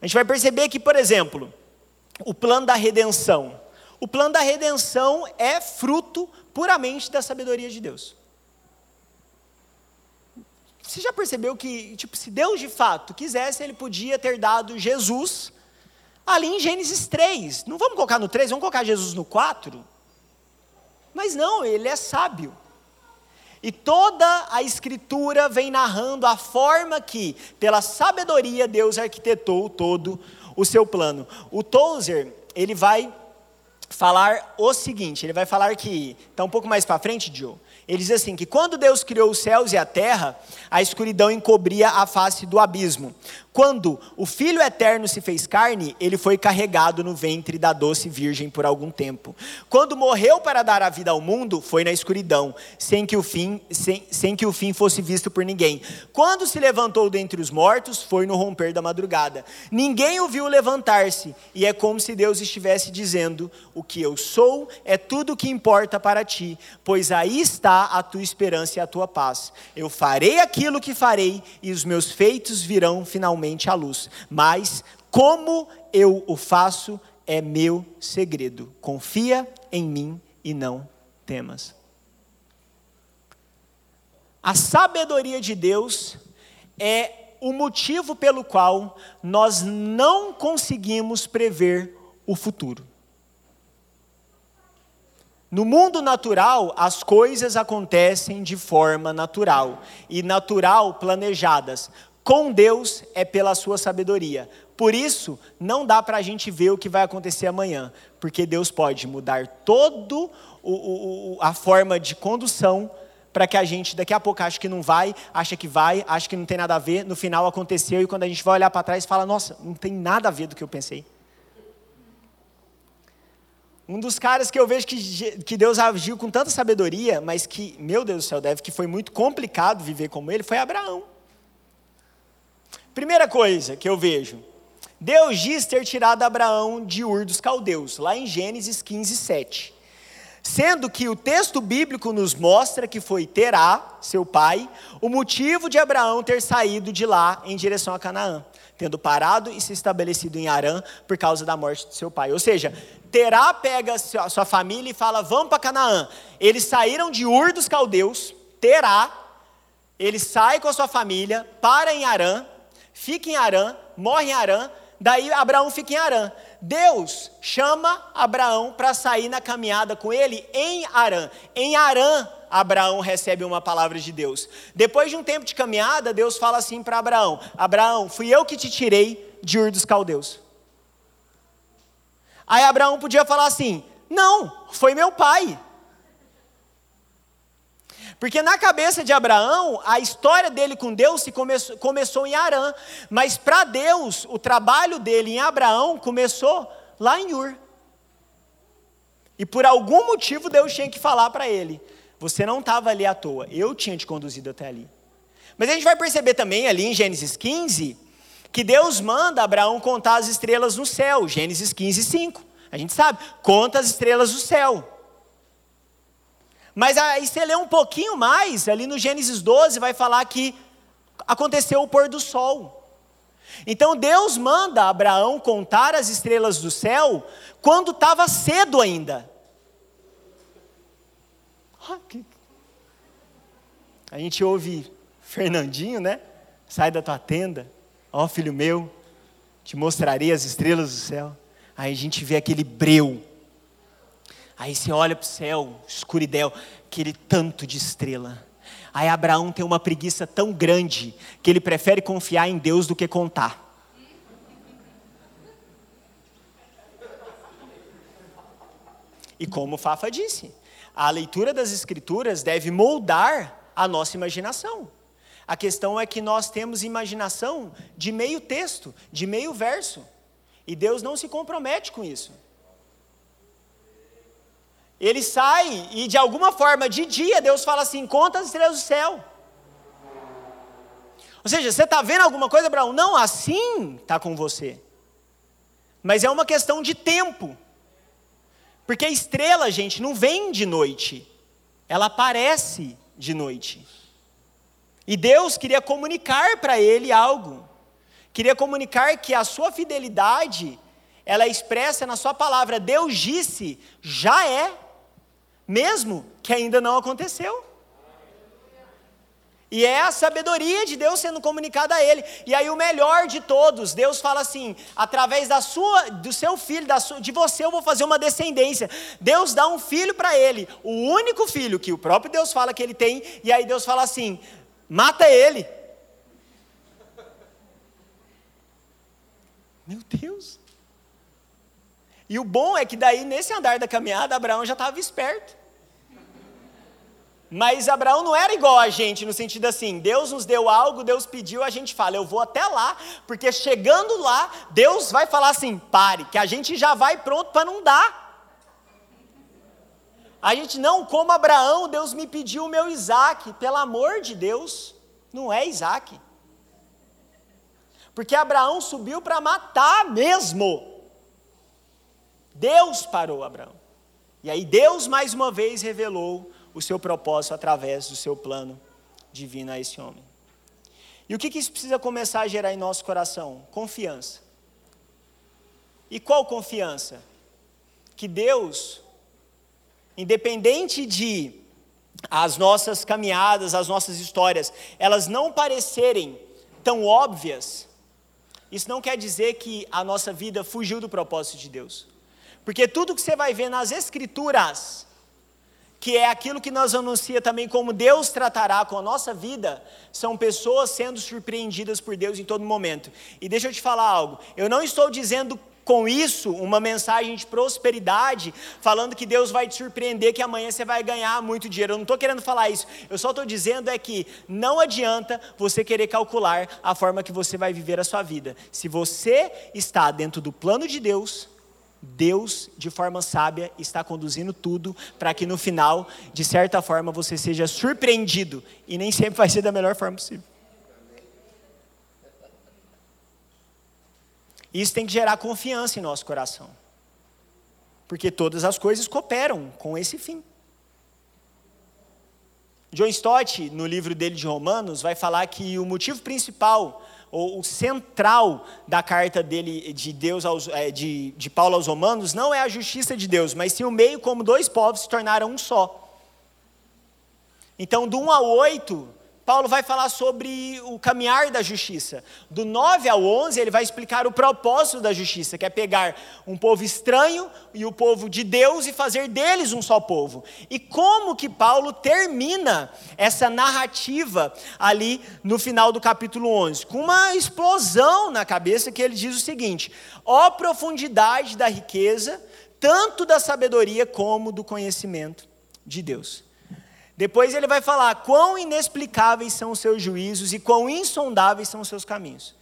A gente vai perceber que, por exemplo, o plano da redenção o plano da redenção é fruto puramente da sabedoria de Deus. Você já percebeu que, tipo, se Deus de fato quisesse, ele podia ter dado Jesus ali em Gênesis 3. Não vamos colocar no 3, vamos colocar Jesus no 4? Mas não, ele é sábio. E toda a escritura vem narrando a forma que, pela sabedoria, Deus arquitetou todo o seu plano. O Tozer, ele vai falar o seguinte: ele vai falar que, está um pouco mais para frente, Joe, Ele diz assim: que quando Deus criou os céus e a terra, a escuridão encobria a face do abismo. Quando o Filho eterno se fez carne, ele foi carregado no ventre da doce virgem por algum tempo. Quando morreu para dar a vida ao mundo, foi na escuridão, sem que o fim, sem, sem que o fim fosse visto por ninguém. Quando se levantou dentre os mortos, foi no romper da madrugada. Ninguém o viu levantar-se, e é como se Deus estivesse dizendo: O que eu sou é tudo o que importa para ti, pois aí está a tua esperança e a tua paz. Eu farei aquilo que farei, e os meus feitos virão finalmente a luz. Mas como eu o faço é meu segredo. Confia em mim e não temas. A sabedoria de Deus é o motivo pelo qual nós não conseguimos prever o futuro. No mundo natural, as coisas acontecem de forma natural e natural planejadas. Com Deus é pela sua sabedoria. Por isso, não dá para a gente ver o que vai acontecer amanhã, porque Deus pode mudar todo o, o, a forma de condução para que a gente daqui a pouco ache que não vai, acha que vai, acha que não tem nada a ver, no final aconteceu e quando a gente vai olhar para trás fala, nossa, não tem nada a ver do que eu pensei. Um dos caras que eu vejo que, que Deus agiu com tanta sabedoria, mas que, meu Deus do céu, deve que foi muito complicado viver como ele, foi Abraão. Primeira coisa que eu vejo, Deus diz ter tirado Abraão de Ur dos Caldeus, lá em Gênesis 15, 7. Sendo que o texto bíblico nos mostra que foi Terá, seu pai, o motivo de Abraão ter saído de lá em direção a Canaã, tendo parado e se estabelecido em Arã por causa da morte de seu pai. Ou seja, Terá pega sua família e fala: Vamos para Canaã. Eles saíram de Ur dos Caldeus, Terá, ele sai com a sua família, para em Arã, fica em Arã, morre em Arã, daí Abraão fica em Arã. Deus chama Abraão para sair na caminhada com ele em Arã. Em Arã, Abraão recebe uma palavra de Deus. Depois de um tempo de caminhada, Deus fala assim para Abraão: Abraão, fui eu que te tirei de Ur dos Caldeus. Aí Abraão podia falar assim: Não, foi meu pai. Porque na cabeça de Abraão, a história dele com Deus se começou, começou em Arã, mas para Deus, o trabalho dele em Abraão começou lá em Ur. E por algum motivo Deus tinha que falar para ele: você não estava ali à toa, eu tinha te conduzido até ali. Mas a gente vai perceber também ali em Gênesis 15 que Deus manda Abraão contar as estrelas no céu, Gênesis 15, 5. A gente sabe, conta as estrelas do céu. Mas aí você lê um pouquinho mais, ali no Gênesis 12, vai falar que aconteceu o pôr do sol. Então Deus manda Abraão contar as estrelas do céu quando estava cedo ainda. A gente ouve Fernandinho, né? Sai da tua tenda, ó filho meu, te mostrarei as estrelas do céu. Aí a gente vê aquele breu Aí você olha para o céu, escuridão, aquele tanto de estrela. Aí Abraão tem uma preguiça tão grande que ele prefere confiar em Deus do que contar. E como Fafa disse, a leitura das Escrituras deve moldar a nossa imaginação. A questão é que nós temos imaginação de meio texto, de meio verso. E Deus não se compromete com isso. Ele sai e de alguma forma, de dia, Deus fala assim: conta as estrelas do céu. Ou seja, você está vendo alguma coisa, Abraão? Não, assim está com você. Mas é uma questão de tempo. Porque a estrela, gente, não vem de noite. Ela aparece de noite. E Deus queria comunicar para ele algo. Queria comunicar que a sua fidelidade, ela é expressa na sua palavra. Deus disse, já é mesmo que ainda não aconteceu. E é a sabedoria de Deus sendo comunicada a ele. E aí o melhor de todos, Deus fala assim: através da sua, do seu filho, da sua, de você eu vou fazer uma descendência. Deus dá um filho para ele, o único filho que o próprio Deus fala que ele tem. E aí Deus fala assim: mata ele. Meu Deus. E o bom é que daí, nesse andar da caminhada, Abraão já estava esperto. Mas Abraão não era igual a gente, no sentido assim: Deus nos deu algo, Deus pediu, a gente fala, eu vou até lá, porque chegando lá, Deus vai falar assim: pare, que a gente já vai pronto para não dar. A gente não, como Abraão, Deus me pediu o meu Isaac, pelo amor de Deus, não é Isaac. Porque Abraão subiu para matar mesmo. Deus parou Abraão. E aí Deus mais uma vez revelou o seu propósito através do seu plano divino a esse homem. E o que, que isso precisa começar a gerar em nosso coração? Confiança. E qual confiança? Que Deus, independente de as nossas caminhadas, as nossas histórias, elas não parecerem tão óbvias, isso não quer dizer que a nossa vida fugiu do propósito de Deus. Porque tudo que você vai ver nas Escrituras, que é aquilo que nós anuncia também como Deus tratará com a nossa vida, são pessoas sendo surpreendidas por Deus em todo momento. E deixa eu te falar algo, eu não estou dizendo com isso uma mensagem de prosperidade, falando que Deus vai te surpreender, que amanhã você vai ganhar muito dinheiro. Eu não estou querendo falar isso. Eu só estou dizendo é que não adianta você querer calcular a forma que você vai viver a sua vida. Se você está dentro do plano de Deus, Deus, de forma sábia, está conduzindo tudo para que no final, de certa forma, você seja surpreendido. E nem sempre vai ser da melhor forma possível. Isso tem que gerar confiança em nosso coração. Porque todas as coisas cooperam com esse fim. John Stott, no livro dele de Romanos, vai falar que o motivo principal o central da carta dele de Deus aos, é, de, de Paulo aos Romanos não é a justiça de Deus, mas sim o meio como dois povos se tornaram um só. Então, do 1 ao 8, Paulo vai falar sobre o caminhar da justiça. Do 9 ao 11, ele vai explicar o propósito da justiça, que é pegar um povo estranho e o povo de Deus e fazer deles um só povo. E como que Paulo termina essa narrativa ali no final do capítulo 11? Com uma explosão na cabeça que ele diz o seguinte: ó profundidade da riqueza, tanto da sabedoria como do conhecimento de Deus. Depois ele vai falar quão inexplicáveis são os seus juízos e quão insondáveis são os seus caminhos.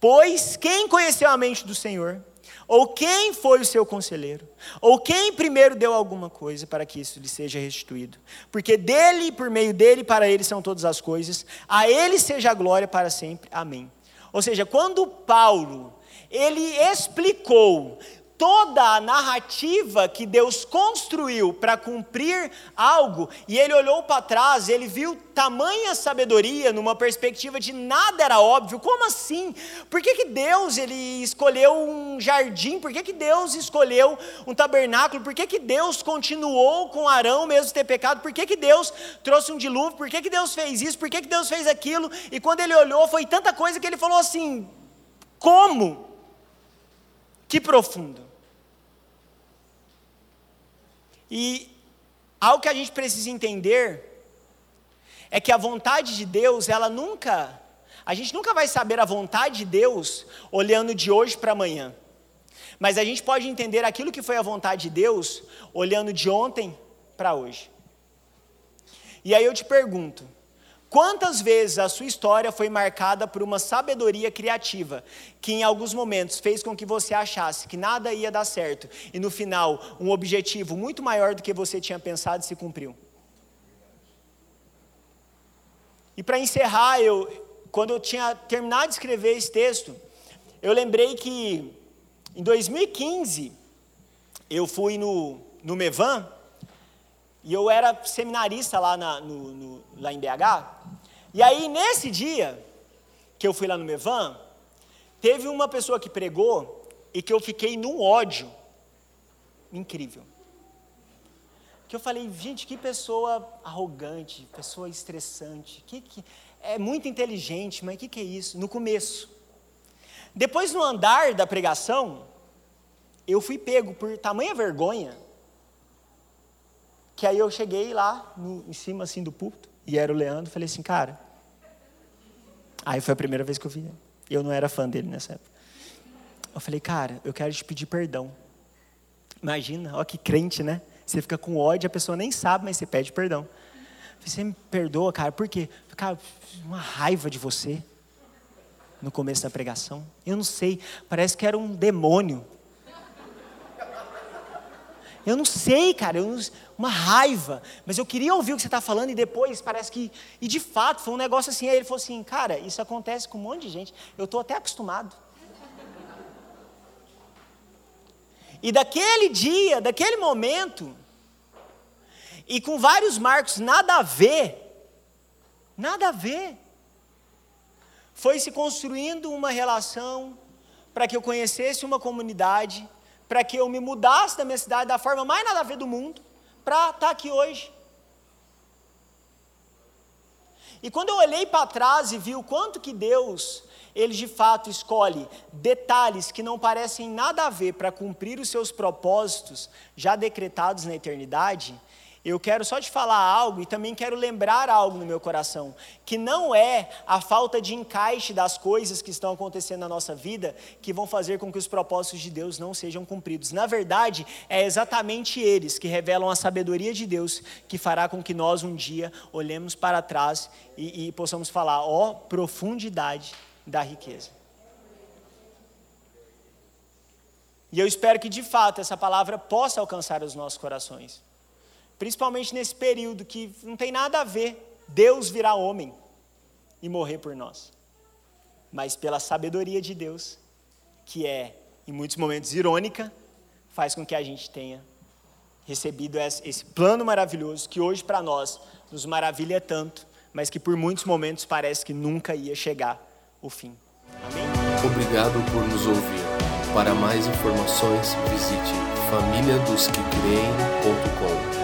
Pois quem conheceu a mente do Senhor? Ou quem foi o seu conselheiro? Ou quem primeiro deu alguma coisa para que isso lhe seja restituído? Porque dele, por meio dele, para ele são todas as coisas. A ele seja a glória para sempre. Amém. Ou seja, quando Paulo ele explicou toda a narrativa que Deus construiu para cumprir algo, e ele olhou para trás, ele viu tamanha sabedoria numa perspectiva de nada era óbvio. Como assim? Por que, que Deus ele escolheu um jardim? Por que, que Deus escolheu um tabernáculo? Por que, que Deus continuou com Arão mesmo ter pecado? Por que, que Deus trouxe um dilúvio? Por que, que Deus fez isso? Por que, que Deus fez aquilo? E quando ele olhou, foi tanta coisa que ele falou assim: como? Que profundo. E algo que a gente precisa entender é que a vontade de Deus, ela nunca, a gente nunca vai saber a vontade de Deus olhando de hoje para amanhã. Mas a gente pode entender aquilo que foi a vontade de Deus olhando de ontem para hoje. E aí eu te pergunto: Quantas vezes a sua história foi marcada por uma sabedoria criativa, que em alguns momentos fez com que você achasse que nada ia dar certo, e no final, um objetivo muito maior do que você tinha pensado se cumpriu? E para encerrar, eu, quando eu tinha terminado de escrever esse texto, eu lembrei que em 2015 eu fui no, no Mevan, e eu era seminarista lá, na, no, no, lá em BH. E aí, nesse dia que eu fui lá no Mevan, teve uma pessoa que pregou e que eu fiquei num ódio incrível. Que eu falei, gente, que pessoa arrogante, pessoa estressante, que, que é muito inteligente, mas o que, que é isso? No começo. Depois, no andar da pregação, eu fui pego por tamanha vergonha que aí eu cheguei lá, no, em cima assim do púlpito, e era o Leandro, falei assim, cara. Aí foi a primeira vez que eu vi ele. Eu não era fã dele nessa época. Eu falei, cara, eu quero te pedir perdão. Imagina, ó que crente, né? Você fica com ódio, a pessoa nem sabe, mas você pede perdão. Você me perdoa, cara, por quê? Cara, uma raiva de você no começo da pregação. Eu não sei, parece que era um demônio. Eu não sei, cara, eu, uma raiva. Mas eu queria ouvir o que você está falando e depois parece que. E de fato, foi um negócio assim. Aí ele falou assim: cara, isso acontece com um monte de gente. Eu estou até acostumado. E daquele dia, daquele momento, e com vários marcos nada a ver, nada a ver, foi se construindo uma relação para que eu conhecesse uma comunidade, para que eu me mudasse da minha cidade da forma mais nada a ver do mundo, para estar tá aqui hoje. E quando eu olhei para trás e vi o quanto que Deus ele de fato escolhe detalhes que não parecem nada a ver para cumprir os seus propósitos já decretados na eternidade, eu quero só te falar algo e também quero lembrar algo no meu coração, que não é a falta de encaixe das coisas que estão acontecendo na nossa vida que vão fazer com que os propósitos de Deus não sejam cumpridos. Na verdade, é exatamente eles que revelam a sabedoria de Deus que fará com que nós um dia olhemos para trás e, e possamos falar: ó, oh, profundidade da riqueza. E eu espero que de fato essa palavra possa alcançar os nossos corações. Principalmente nesse período que não tem nada a ver Deus virar homem e morrer por nós. Mas pela sabedoria de Deus, que é em muitos momentos irônica, faz com que a gente tenha recebido esse plano maravilhoso que hoje para nós nos maravilha tanto, mas que por muitos momentos parece que nunca ia chegar o fim. Amém? Obrigado por nos ouvir. Para mais informações, visite famíliadosquecreem.com.